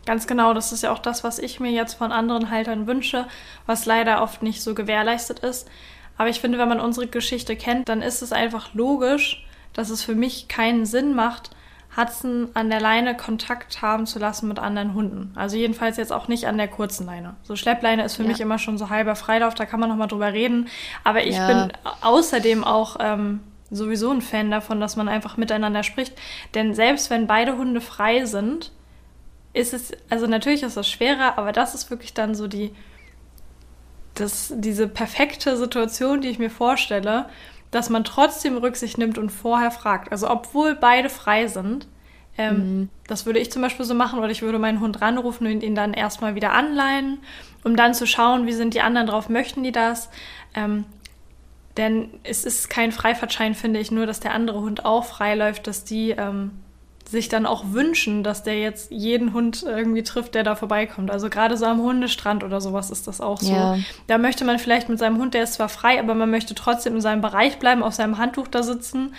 Ganz genau, das ist ja auch das, was ich mir jetzt von anderen Haltern wünsche, was leider oft nicht so gewährleistet ist. Aber ich finde, wenn man unsere Geschichte kennt, dann ist es einfach logisch, dass es für mich keinen Sinn macht, Hudson an der Leine Kontakt haben zu lassen mit anderen Hunden. Also jedenfalls jetzt auch nicht an der kurzen Leine. So Schleppleine ist für ja. mich immer schon so halber Freilauf, da kann man nochmal drüber reden. Aber ich ja. bin außerdem auch ähm, sowieso ein Fan davon, dass man einfach miteinander spricht. Denn selbst wenn beide Hunde frei sind, ist es, also natürlich ist das schwerer, aber das ist wirklich dann so die, das, diese perfekte Situation, die ich mir vorstelle, dass man trotzdem Rücksicht nimmt und vorher fragt. Also obwohl beide frei sind. Ähm, mhm. Das würde ich zum Beispiel so machen oder ich würde meinen Hund ranrufen und ihn dann erstmal wieder anleihen, um dann zu schauen, wie sind die anderen drauf, möchten die das. Ähm, denn es ist kein Freifahrtschein, finde ich, nur dass der andere Hund auch frei läuft, dass die ähm, sich dann auch wünschen, dass der jetzt jeden Hund irgendwie trifft, der da vorbeikommt. Also gerade so am Hundestrand oder sowas ist das auch so. Ja. Da möchte man vielleicht mit seinem Hund, der ist zwar frei, aber man möchte trotzdem in seinem Bereich bleiben, auf seinem Handtuch da sitzen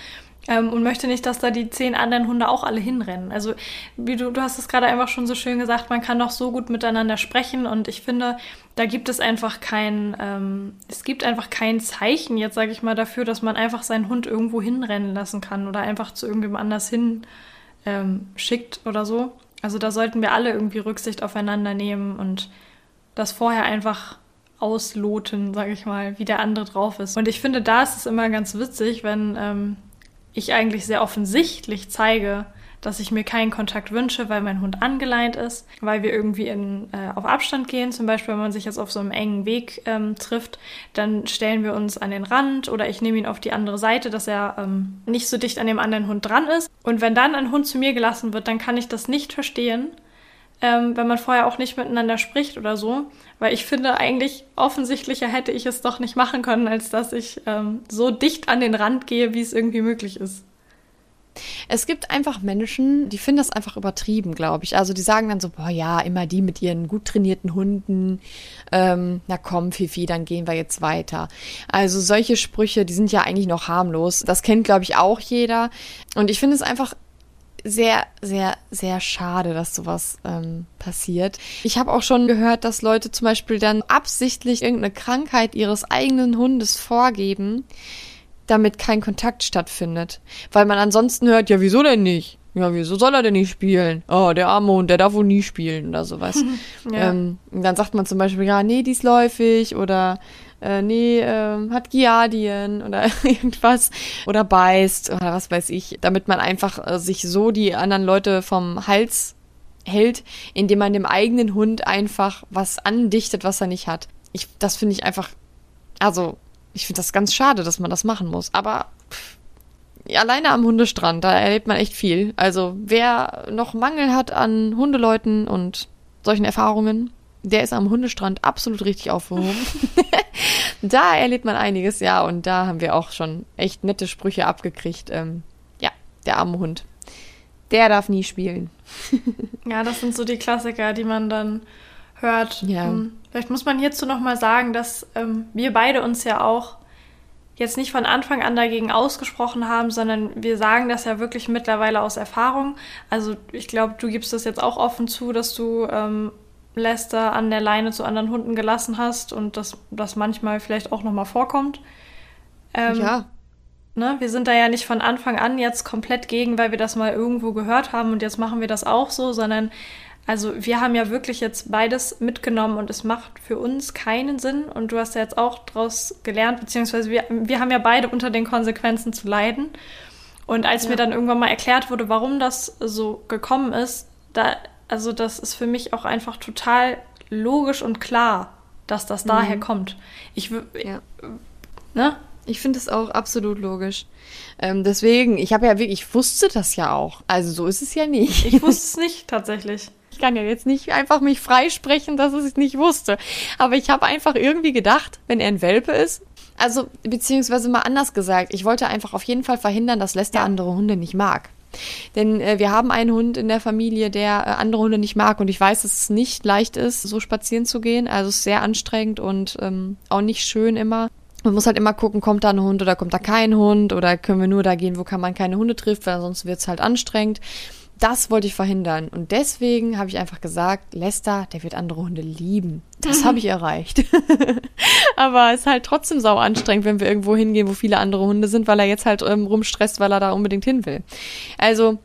ähm, und möchte nicht, dass da die zehn anderen Hunde auch alle hinrennen. Also wie du, du hast es gerade einfach schon so schön gesagt, man kann doch so gut miteinander sprechen und ich finde, da gibt es einfach kein, ähm, es gibt einfach kein Zeichen jetzt, sage ich mal, dafür, dass man einfach seinen Hund irgendwo hinrennen lassen kann oder einfach zu irgendjemand anders hin ähm, schickt oder so. Also da sollten wir alle irgendwie Rücksicht aufeinander nehmen und das vorher einfach ausloten, sage ich mal, wie der andere drauf ist. Und ich finde, da ist es immer ganz witzig, wenn ähm, ich eigentlich sehr offensichtlich zeige, dass ich mir keinen Kontakt wünsche, weil mein Hund angeleint ist, weil wir irgendwie in, äh, auf Abstand gehen. Zum Beispiel, wenn man sich jetzt auf so einem engen Weg ähm, trifft, dann stellen wir uns an den Rand oder ich nehme ihn auf die andere Seite, dass er ähm, nicht so dicht an dem anderen Hund dran ist. Und wenn dann ein Hund zu mir gelassen wird, dann kann ich das nicht verstehen, ähm, wenn man vorher auch nicht miteinander spricht oder so. Weil ich finde, eigentlich offensichtlicher hätte ich es doch nicht machen können, als dass ich ähm, so dicht an den Rand gehe, wie es irgendwie möglich ist. Es gibt einfach Menschen, die finden das einfach übertrieben, glaube ich. Also die sagen dann so, boah ja, immer die mit ihren gut trainierten Hunden. Ähm, na komm, Fifi, dann gehen wir jetzt weiter. Also solche Sprüche, die sind ja eigentlich noch harmlos. Das kennt, glaube ich, auch jeder. Und ich finde es einfach sehr, sehr, sehr schade, dass sowas ähm, passiert. Ich habe auch schon gehört, dass Leute zum Beispiel dann absichtlich irgendeine Krankheit ihres eigenen Hundes vorgeben damit kein Kontakt stattfindet. Weil man ansonsten hört, ja, wieso denn nicht? Ja, wieso soll er denn nicht spielen? Oh, der arme Hund, der darf wohl nie spielen oder sowas. ja. ähm, dann sagt man zum Beispiel, ja, nee, die ist läufig oder äh, nee, äh, hat Giardien oder irgendwas oder beißt oder was weiß ich, damit man einfach äh, sich so die anderen Leute vom Hals hält, indem man dem eigenen Hund einfach was andichtet, was er nicht hat. Ich, das finde ich einfach, also, ich finde das ganz schade, dass man das machen muss. Aber pff, alleine am Hundestrand, da erlebt man echt viel. Also, wer noch Mangel hat an Hundeleuten und solchen Erfahrungen, der ist am Hundestrand absolut richtig aufgehoben. da erlebt man einiges, ja, und da haben wir auch schon echt nette Sprüche abgekriegt. Ähm, ja, der arme Hund. Der darf nie spielen. ja, das sind so die Klassiker, die man dann hört. Ja. Hm, vielleicht muss man hierzu nochmal sagen, dass ähm, wir beide uns ja auch jetzt nicht von Anfang an dagegen ausgesprochen haben, sondern wir sagen das ja wirklich mittlerweile aus Erfahrung. Also ich glaube, du gibst das jetzt auch offen zu, dass du ähm, Lester an der Leine zu anderen Hunden gelassen hast und dass das manchmal vielleicht auch nochmal vorkommt. Ähm, ja. Ne, wir sind da ja nicht von Anfang an jetzt komplett gegen, weil wir das mal irgendwo gehört haben und jetzt machen wir das auch so, sondern also wir haben ja wirklich jetzt beides mitgenommen und es macht für uns keinen Sinn und du hast ja jetzt auch daraus gelernt, beziehungsweise wir, wir haben ja beide unter den Konsequenzen zu leiden. Und als ja. mir dann irgendwann mal erklärt wurde, warum das so gekommen ist, da also das ist für mich auch einfach total logisch und klar, dass das daher mhm. kommt. Ich ja. ne? Ich finde es auch absolut logisch. Ähm, deswegen, ich habe ja wirklich, ich wusste das ja auch. Also so ist es ja nicht. Ich wusste es nicht tatsächlich. Ich kann ja jetzt nicht einfach mich freisprechen, dass ich es nicht wusste. Aber ich habe einfach irgendwie gedacht, wenn er ein Welpe ist, also beziehungsweise mal anders gesagt, ich wollte einfach auf jeden Fall verhindern, dass Lester ja. andere Hunde nicht mag. Denn äh, wir haben einen Hund in der Familie, der äh, andere Hunde nicht mag und ich weiß, dass es nicht leicht ist, so spazieren zu gehen. Also es ist sehr anstrengend und ähm, auch nicht schön immer. Man muss halt immer gucken, kommt da ein Hund oder kommt da kein Hund oder können wir nur da gehen, wo kann man keine Hunde trifft, weil sonst wird es halt anstrengend. Das wollte ich verhindern. Und deswegen habe ich einfach gesagt, Lester, der wird andere Hunde lieben. Das habe ich erreicht. Aber es ist halt trotzdem sau anstrengend, wenn wir irgendwo hingehen, wo viele andere Hunde sind, weil er jetzt halt ähm, rumstresst, weil er da unbedingt hin will. Also,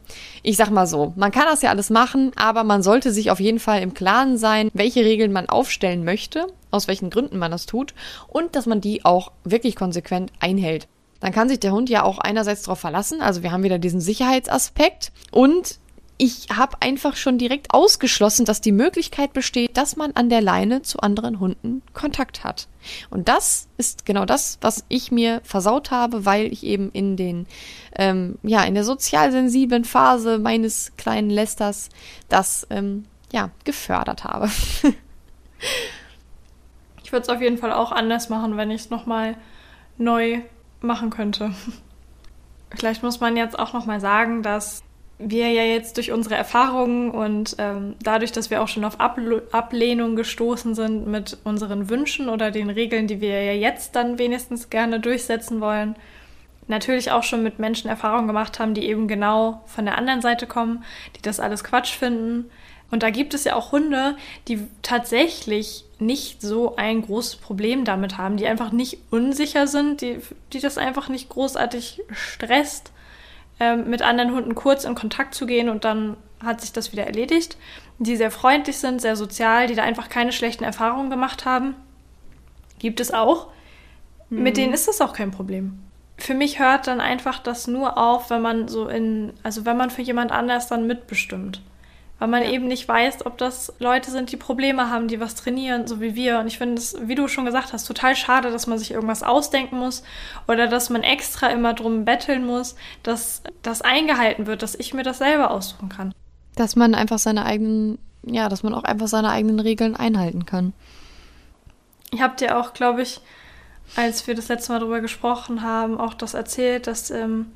ich sag mal so, man kann das ja alles machen, aber man sollte sich auf jeden Fall im Klaren sein, welche Regeln man aufstellen möchte, aus welchen Gründen man das tut und dass man die auch wirklich konsequent einhält dann kann sich der Hund ja auch einerseits darauf verlassen. Also wir haben wieder diesen Sicherheitsaspekt und ich habe einfach schon direkt ausgeschlossen, dass die Möglichkeit besteht, dass man an der Leine zu anderen Hunden Kontakt hat. Und das ist genau das, was ich mir versaut habe, weil ich eben in den, ähm, ja, in der sozial sensiblen Phase meines kleinen Lesters das, ähm, ja, gefördert habe. ich würde es auf jeden Fall auch anders machen, wenn ich es nochmal neu machen könnte. Vielleicht muss man jetzt auch nochmal sagen, dass wir ja jetzt durch unsere Erfahrungen und ähm, dadurch, dass wir auch schon auf Abl Ablehnung gestoßen sind mit unseren Wünschen oder den Regeln, die wir ja jetzt dann wenigstens gerne durchsetzen wollen, natürlich auch schon mit Menschen Erfahrungen gemacht haben, die eben genau von der anderen Seite kommen, die das alles Quatsch finden. Und da gibt es ja auch Hunde, die tatsächlich nicht so ein großes Problem damit haben, die einfach nicht unsicher sind, die, die das einfach nicht großartig stresst ähm, mit anderen Hunden kurz in Kontakt zu gehen und dann hat sich das wieder erledigt. Die sehr freundlich sind, sehr sozial, die da einfach keine schlechten Erfahrungen gemacht haben. Gibt es auch. Mhm. Mit denen ist das auch kein Problem. Für mich hört dann einfach das nur auf, wenn man so in, also wenn man für jemand anders dann mitbestimmt weil man ja. eben nicht weiß, ob das Leute sind, die Probleme haben, die was trainieren, so wie wir. Und ich finde es, wie du schon gesagt hast, total schade, dass man sich irgendwas ausdenken muss oder dass man extra immer drum betteln muss, dass das eingehalten wird, dass ich mir das selber aussuchen kann. Dass man einfach seine eigenen, ja, dass man auch einfach seine eigenen Regeln einhalten kann. Ich habe dir auch, glaube ich, als wir das letzte Mal darüber gesprochen haben, auch das erzählt, dass ähm,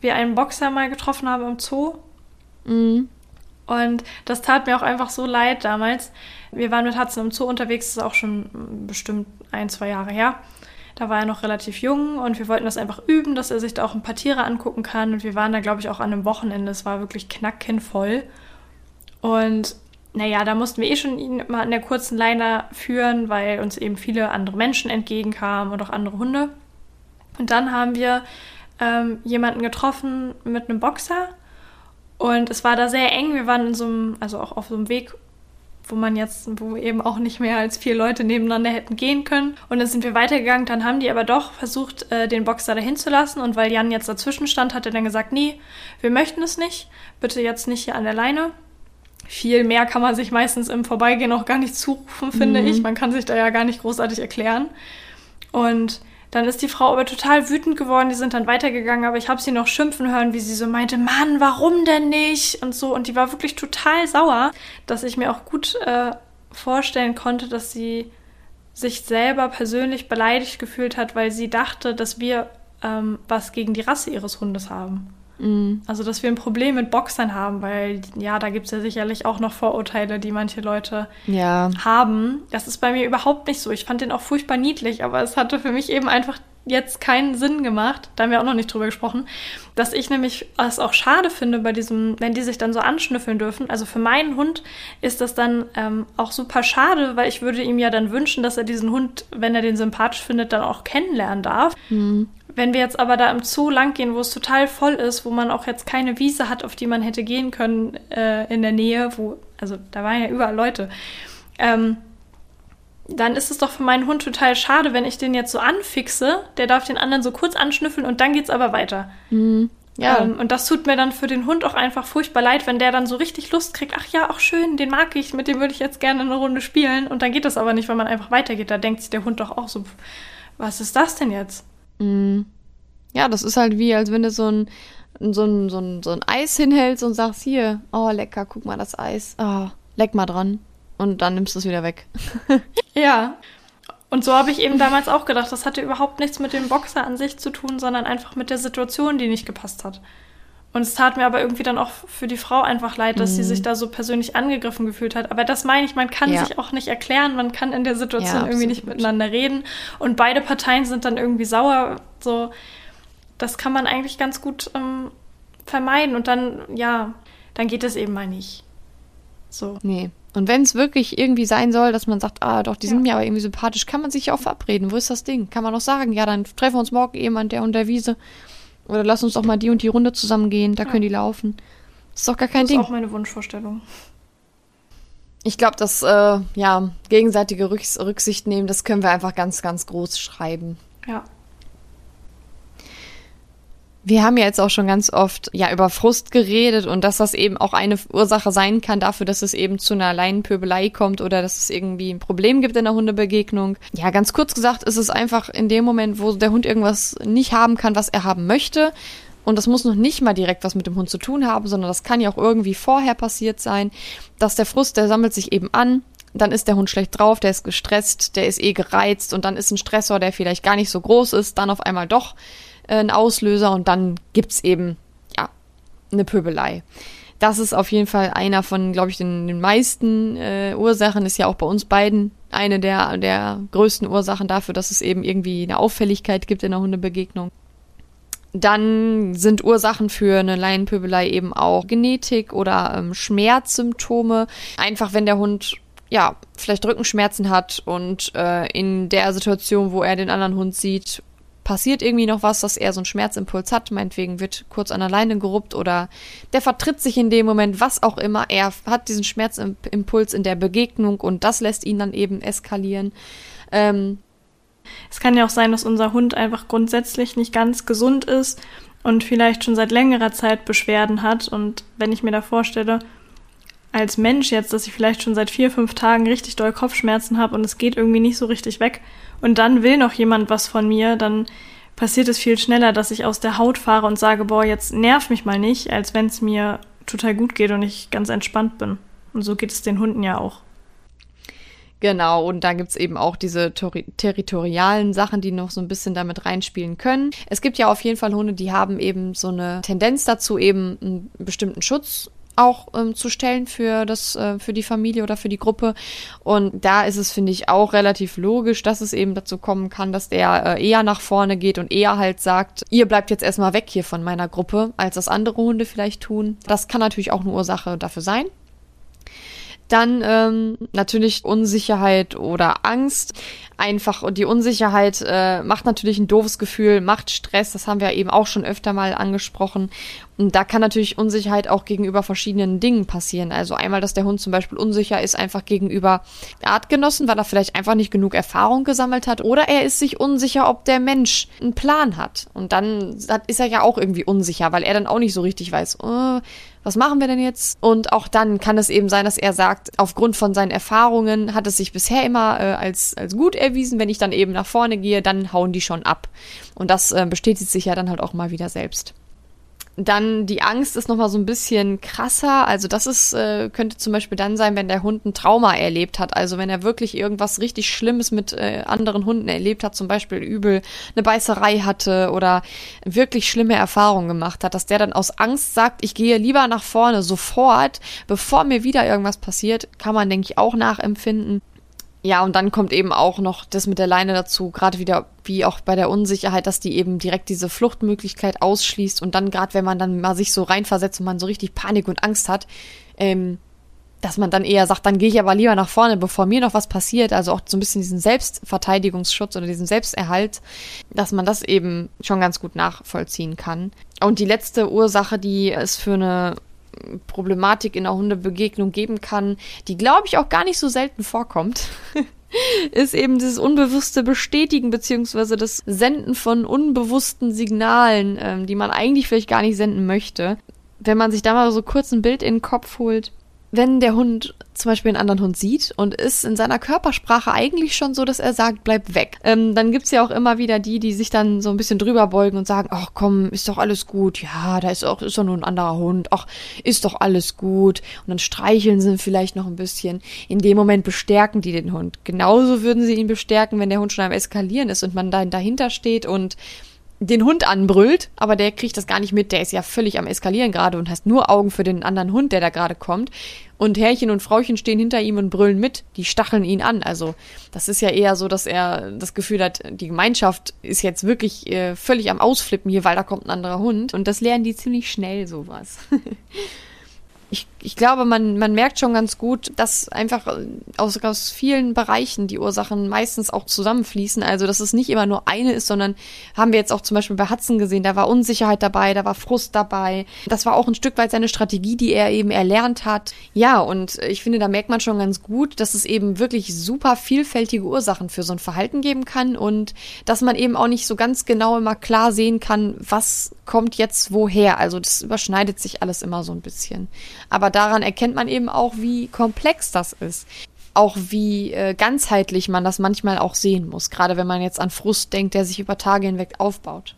wir einen Boxer mal getroffen haben im Zoo. Mhm. Und das tat mir auch einfach so leid damals. Wir waren mit Hudson im Zoo unterwegs, das ist auch schon bestimmt ein, zwei Jahre her. Da war er noch relativ jung und wir wollten das einfach üben, dass er sich da auch ein paar Tiere angucken kann. Und wir waren da, glaube ich, auch an einem Wochenende. Es war wirklich knackkinnvoll. Und naja, da mussten wir eh schon ihn mal an der kurzen Leine führen, weil uns eben viele andere Menschen entgegenkamen und auch andere Hunde. Und dann haben wir ähm, jemanden getroffen mit einem Boxer und es war da sehr eng. Wir waren in so einem, also auch auf so einem Weg, wo man jetzt, wo eben auch nicht mehr als vier Leute nebeneinander hätten gehen können. Und dann sind wir weitergegangen. Dann haben die aber doch versucht, äh, den Boxer dahin zu lassen. Und weil Jan jetzt dazwischen stand, hat er dann gesagt, nee, wir möchten es nicht. Bitte jetzt nicht hier an der Leine. viel mehr kann man sich meistens im Vorbeigehen auch gar nicht zurufen, finde Mhm. ich. Man kann sich da ja gar nicht großartig erklären. Und dann ist die Frau aber total wütend geworden. Die sind dann weitergegangen, aber ich habe sie noch schimpfen hören, wie sie so meinte, Mann, warum denn nicht? Und so. Und die war wirklich total sauer, dass ich mir auch gut äh, vorstellen konnte, dass sie sich selber persönlich beleidigt gefühlt hat, weil sie dachte, dass wir ähm, was gegen die Rasse ihres Hundes haben. Mhm. Also, dass wir ein Problem mit Boxern haben, weil ja, da gibt es ja sicherlich auch noch Vorurteile, die manche Leute Ja. haben. Das ist bei mir überhaupt nicht so. Ich fand den auch furchtbar niedlich, aber es hatte für mich eben einfach jetzt keinen Sinn gemacht, da haben wir auch noch nicht drüber gesprochen, dass ich nämlich es auch schade finde bei diesem, wenn die sich dann so anschnüffeln dürfen. Also für meinen Hund ist das dann ähm, auch super schade, weil ich würde ihm ja dann wünschen, dass er diesen Hund, wenn er den sympathisch findet, dann auch kennenlernen darf. Wenn wir jetzt aber da im Zoo langgehen, wo es total voll ist, wo man auch jetzt keine Wiese hat, auf die man hätte gehen können äh, in der Nähe, wo, also da waren ja überall Leute, ähm, dann ist es doch für meinen Hund total schade, wenn ich den jetzt so anfixe. Der darf den anderen so kurz anschnüffeln und dann geht's aber weiter. Ja. Ähm, und das tut mir dann für den Hund auch einfach furchtbar leid, wenn der dann so richtig Lust kriegt, ach ja, auch schön, den mag ich, mit dem würde ich jetzt gerne eine Runde spielen. Und dann geht das aber nicht, weil man einfach weitergeht. Da denkt sich der Hund doch auch so, was ist das denn jetzt? Ja, das ist halt wie, als wenn du so ein, so ein, so ein, so ein Eis hinhältst und sagst, hier, oh, lecker, guck mal das Eis. Oh, leck mal dran. Und dann nimmst du es wieder weg. Ja. Und so habe ich eben damals auch gedacht, das hatte überhaupt nichts mit dem Boxer an sich zu tun, sondern einfach mit der Situation, die nicht gepasst hat. Und es tat mir aber irgendwie dann auch für die Frau einfach leid, dass sie sich da so persönlich angegriffen gefühlt hat. Aber das meine ich, man kann Ja. sich auch nicht erklären, man kann in der Situation Ja, irgendwie nicht miteinander reden. Und beide Parteien sind dann irgendwie sauer. So, das kann man eigentlich ganz gut ähm, vermeiden. Und dann, ja, dann geht es eben mal nicht. So. Nee. Und wenn es wirklich irgendwie sein soll, dass man sagt, ah, doch, die sind Ja. mir aber irgendwie sympathisch, kann man sich ja auch verabreden. Wo ist das Ding? Kann man auch sagen, ja, dann treffen wir uns morgen eben an der und der Wiese. Oder lass uns doch mal die und die Runde zusammen gehen, da Ja. können die laufen. Das ist doch gar kein Das ist Ding. auch meine Wunschvorstellung. Ich glaube, das, äh, ja, gegenseitige Rücks Rücksicht nehmen, das können wir einfach ganz, ganz groß schreiben. Ja. Wir haben ja jetzt auch schon ganz oft ja über Frust geredet und dass das eben auch eine Ursache sein kann dafür, dass es eben zu einer Leinenpöbelei kommt oder dass es irgendwie ein Problem gibt in der Hundebegegnung. Ja, ganz kurz gesagt ist es einfach in dem Moment, wo der Hund irgendwas nicht haben kann, was er haben möchte. Und das muss noch nicht mal direkt was mit dem Hund zu tun haben, sondern das kann ja auch irgendwie vorher passiert sein, dass der Frust, der sammelt sich eben an. Dann ist der Hund schlecht drauf, der ist gestresst, der ist eh gereizt und dann ist ein Stressor, der vielleicht gar nicht so groß ist, dann auf einmal doch äh, ein Auslöser und dann gibt's eben, ja, eine Pöbelei. Das ist auf jeden Fall einer von, glaube ich, den, den meisten äh, Ursachen, ist ja auch bei uns beiden eine der, der größten Ursachen dafür, dass es eben irgendwie eine Auffälligkeit gibt in der Hundebegegnung. Dann sind Ursachen für eine Leinenpöbelei eben auch Genetik oder ähm, Schmerzsymptome. Einfach wenn der Hund ja vielleicht Rückenschmerzen hat und äh, in der Situation, wo er den anderen Hund sieht, passiert irgendwie noch was, dass er so einen Schmerzimpuls hat. Meinetwegen wird kurz an der Leine geruppt oder der vertritt sich in dem Moment, was auch immer. Er hat diesen Schmerzimpuls in der Begegnung und das lässt ihn dann eben eskalieren. Ähm, Es kann ja auch sein, dass unser Hund einfach grundsätzlich nicht ganz gesund ist und vielleicht schon seit längerer Zeit Beschwerden hat. Und wenn ich mir da vorstelle, als Mensch jetzt, dass ich vielleicht schon seit vier, fünf Tagen richtig doll Kopfschmerzen habe und es geht irgendwie nicht so richtig weg und dann will noch jemand was von mir, dann passiert es viel schneller, dass ich aus der Haut fahre und sage, boah, jetzt nerv mich mal nicht, als wenn es mir total gut geht und ich ganz entspannt bin. Und so geht es den Hunden ja auch. Genau, und da gibt's eben auch diese tori- territorialen Sachen, die noch so ein bisschen damit reinspielen können. Es gibt ja auf jeden Fall Hunde, die haben eben so eine Tendenz dazu, eben einen bestimmten Schutz auch ähm, zu stellen für das äh, für die Familie oder für die Gruppe und da ist es finde ich auch relativ logisch, dass es eben dazu kommen kann, dass der äh, eher nach vorne geht und eher halt sagt, ihr bleibt jetzt erstmal weg hier von meiner Gruppe, als das andere Hunde vielleicht tun. Das kann natürlich auch eine Ursache dafür sein. Dann ähm, natürlich Unsicherheit oder Angst. Einfach die Unsicherheit äh, macht natürlich ein doofes Gefühl, macht Stress. Das haben wir eben auch schon öfter mal angesprochen. Und da kann natürlich Unsicherheit auch gegenüber verschiedenen Dingen passieren. Also einmal, dass der Hund zum Beispiel unsicher ist einfach gegenüber Artgenossen, weil er vielleicht einfach nicht genug Erfahrung gesammelt hat. Oder er ist sich unsicher, ob der Mensch einen Plan hat. Und dann ist er ja auch irgendwie unsicher, weil er dann auch nicht so richtig weiß, oh, was machen wir denn jetzt? Und auch dann kann es eben sein, dass er sagt, aufgrund von seinen Erfahrungen hat es sich bisher immer äh, als, als gut erwiesen, wenn ich dann eben nach vorne gehe, dann hauen die schon ab. Und das äh, bestätigt sich ja dann halt auch mal wieder selbst. Dann die Angst ist nochmal so ein bisschen krasser. Also das ist, äh, könnte zum Beispiel dann sein, wenn der Hund ein Trauma erlebt hat. Also wenn er wirklich irgendwas richtig Schlimmes mit äh, anderen Hunden erlebt hat, zum Beispiel übel eine Beißerei hatte oder wirklich schlimme Erfahrungen gemacht hat, dass der dann aus Angst sagt, ich gehe lieber nach vorne sofort, bevor mir wieder irgendwas passiert, kann man, denke ich, auch nachempfinden. Ja, und dann kommt eben auch noch das mit der Leine dazu, gerade wieder wie auch bei der Unsicherheit, dass die eben direkt diese Fluchtmöglichkeit ausschließt und dann gerade, wenn man dann mal sich so reinversetzt und man so richtig Panik und Angst hat, ähm, dass man dann eher sagt, dann gehe ich aber lieber nach vorne, bevor mir noch was passiert, also auch so ein bisschen diesen Selbstverteidigungsschutz oder diesen Selbsterhalt, dass man das eben schon ganz gut nachvollziehen kann. Und die letzte Ursache, die es für eine Problematik in der Hundebegegnung geben kann, die glaube ich auch gar nicht so selten vorkommt, ist eben dieses unbewusste Bestätigen beziehungsweise das Senden von unbewussten Signalen, ähm, die man eigentlich vielleicht gar nicht senden möchte. Wenn man sich da mal so kurz ein Bild in den Kopf holt, wenn der Hund zum Beispiel einen anderen Hund sieht und ist in seiner Körpersprache eigentlich schon so, dass er sagt, bleib weg. Ähm, dann gibt's ja auch immer wieder die, die sich dann so ein bisschen drüber beugen und sagen, ach komm, ist doch alles gut. Ja, da ist auch, ist doch nur ein anderer Hund. Ach, ist doch alles gut. Und dann streicheln sie vielleicht noch ein bisschen. In dem Moment bestärken die den Hund. Genauso würden sie ihn bestärken, wenn der Hund schon am Eskalieren ist und man dann dahinter steht und den Hund anbrüllt, aber der kriegt das gar nicht mit, der ist ja völlig am Eskalieren gerade und hast nur Augen für den anderen Hund, der da gerade kommt. Und Herrchen und Frauchen stehen hinter ihm und brüllen mit, die stacheln ihn an. Also das ist ja eher so, dass er das Gefühl hat, die Gemeinschaft ist jetzt wirklich äh, völlig am Ausflippen hier, weil da kommt ein anderer Hund. Und das lernen die ziemlich schnell sowas. ich, ich glaube, man, man merkt schon ganz gut, dass einfach äh, aus, aus vielen Bereichen die Ursachen meistens auch zusammenfließen. Also, dass es nicht immer nur eine ist, sondern haben wir jetzt auch zum Beispiel bei Hudson gesehen, da war Unsicherheit dabei, da war Frust dabei. Das war auch ein Stück weit seine Strategie, die er eben erlernt hat. Ja, und ich finde, da merkt man schon ganz gut, dass es eben wirklich super vielfältige Ursachen für so ein Verhalten geben kann und dass man eben auch nicht so ganz genau immer klar sehen kann, was kommt jetzt woher. Also, das überschneidet sich alles immer so ein bisschen. Aber daran erkennt man eben auch, wie komplex das ist. Auch wie äh, ganzheitlich man das manchmal auch sehen muss. Gerade wenn man jetzt an Frust denkt, der sich über Tage hinweg aufbaut.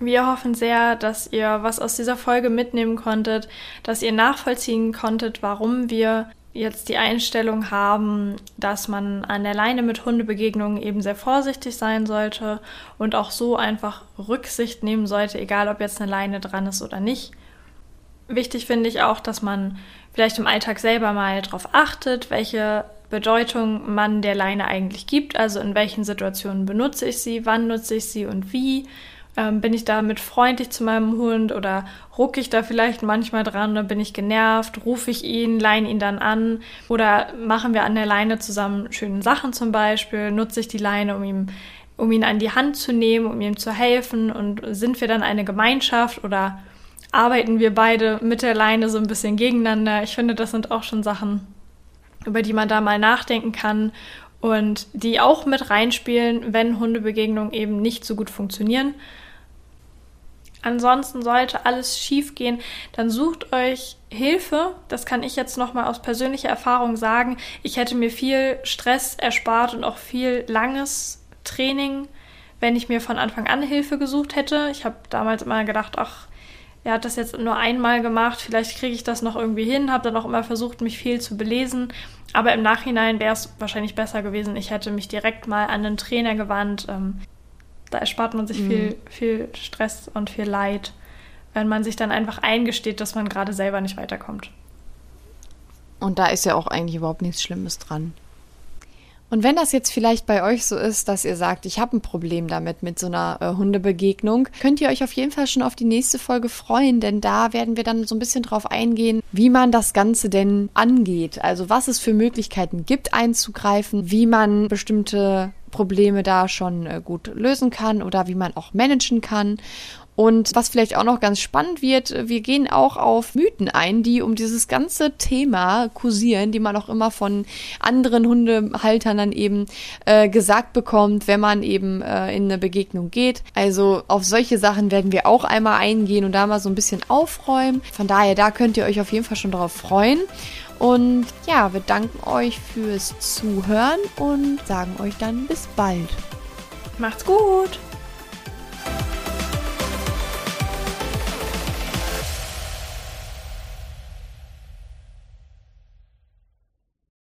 Wir hoffen sehr, dass ihr was aus dieser Folge mitnehmen konntet, dass ihr nachvollziehen konntet, warum wir jetzt die Einstellung haben, dass man an der Leine mit Hundebegegnungen eben sehr vorsichtig sein sollte und auch so einfach Rücksicht nehmen sollte, egal ob jetzt eine Leine dran ist oder nicht. Wichtig finde ich auch, dass man vielleicht im Alltag selber mal darauf achtet, welche Bedeutung man der Leine eigentlich gibt, also in welchen Situationen benutze ich sie, wann nutze ich sie und wie ähm, bin ich damit freundlich zu meinem Hund oder rucke ich da vielleicht manchmal dran oder bin ich genervt? Rufe ich ihn, leine ihn dann an oder machen wir an der Leine zusammen schöne Sachen zum Beispiel? Nutze ich die Leine, um ihm um ihn an die Hand zu nehmen, um ihm zu helfen und sind wir dann eine Gemeinschaft oder arbeiten wir beide mit der Leine so ein bisschen gegeneinander? Ich finde, das sind auch schon Sachen, über die man da mal nachdenken kann und die auch mit reinspielen, wenn Hundebegegnungen eben nicht so gut funktionieren. Ansonsten sollte alles schief gehen, dann sucht euch Hilfe. Das kann ich jetzt nochmal aus persönlicher Erfahrung sagen. Ich hätte mir viel Stress erspart und auch viel langes Training, wenn ich mir von Anfang an Hilfe gesucht hätte. Ich habe damals immer gedacht, ach, er hat das jetzt nur einmal gemacht, vielleicht kriege ich das noch irgendwie hin, habe dann auch immer versucht, mich viel zu belesen. Aber im Nachhinein wäre es wahrscheinlich besser gewesen, ich hätte mich direkt mal an einen Trainer gewandt. Ähm, da erspart man sich mhm. viel, viel Stress und viel Leid, wenn man sich dann einfach eingesteht, dass man gerade selber nicht weiterkommt. Und da ist ja auch eigentlich überhaupt nichts Schlimmes dran. Und wenn das jetzt vielleicht bei euch so ist, dass ihr sagt, ich habe ein Problem damit mit so einer äh, Hundebegegnung, könnt ihr euch auf jeden Fall schon auf die nächste Folge freuen, denn da werden wir dann so ein bisschen drauf eingehen, wie man das Ganze denn angeht. Also was es für Möglichkeiten gibt einzugreifen, wie man bestimmte Probleme da schon äh, gut lösen kann oder wie man auch managen kann Und was vielleicht auch noch ganz spannend wird, wir gehen auch auf Mythen ein, die um dieses ganze Thema kursieren, die man auch immer von anderen Hundehaltern dann eben äh, gesagt bekommt, wenn man eben äh, in eine Begegnung geht. Also auf solche Sachen werden wir auch einmal eingehen und da mal so ein bisschen aufräumen. Von daher, da könnt ihr euch auf jeden Fall schon drauf freuen. Und ja, wir danken euch fürs Zuhören und sagen euch dann bis bald. Macht's gut!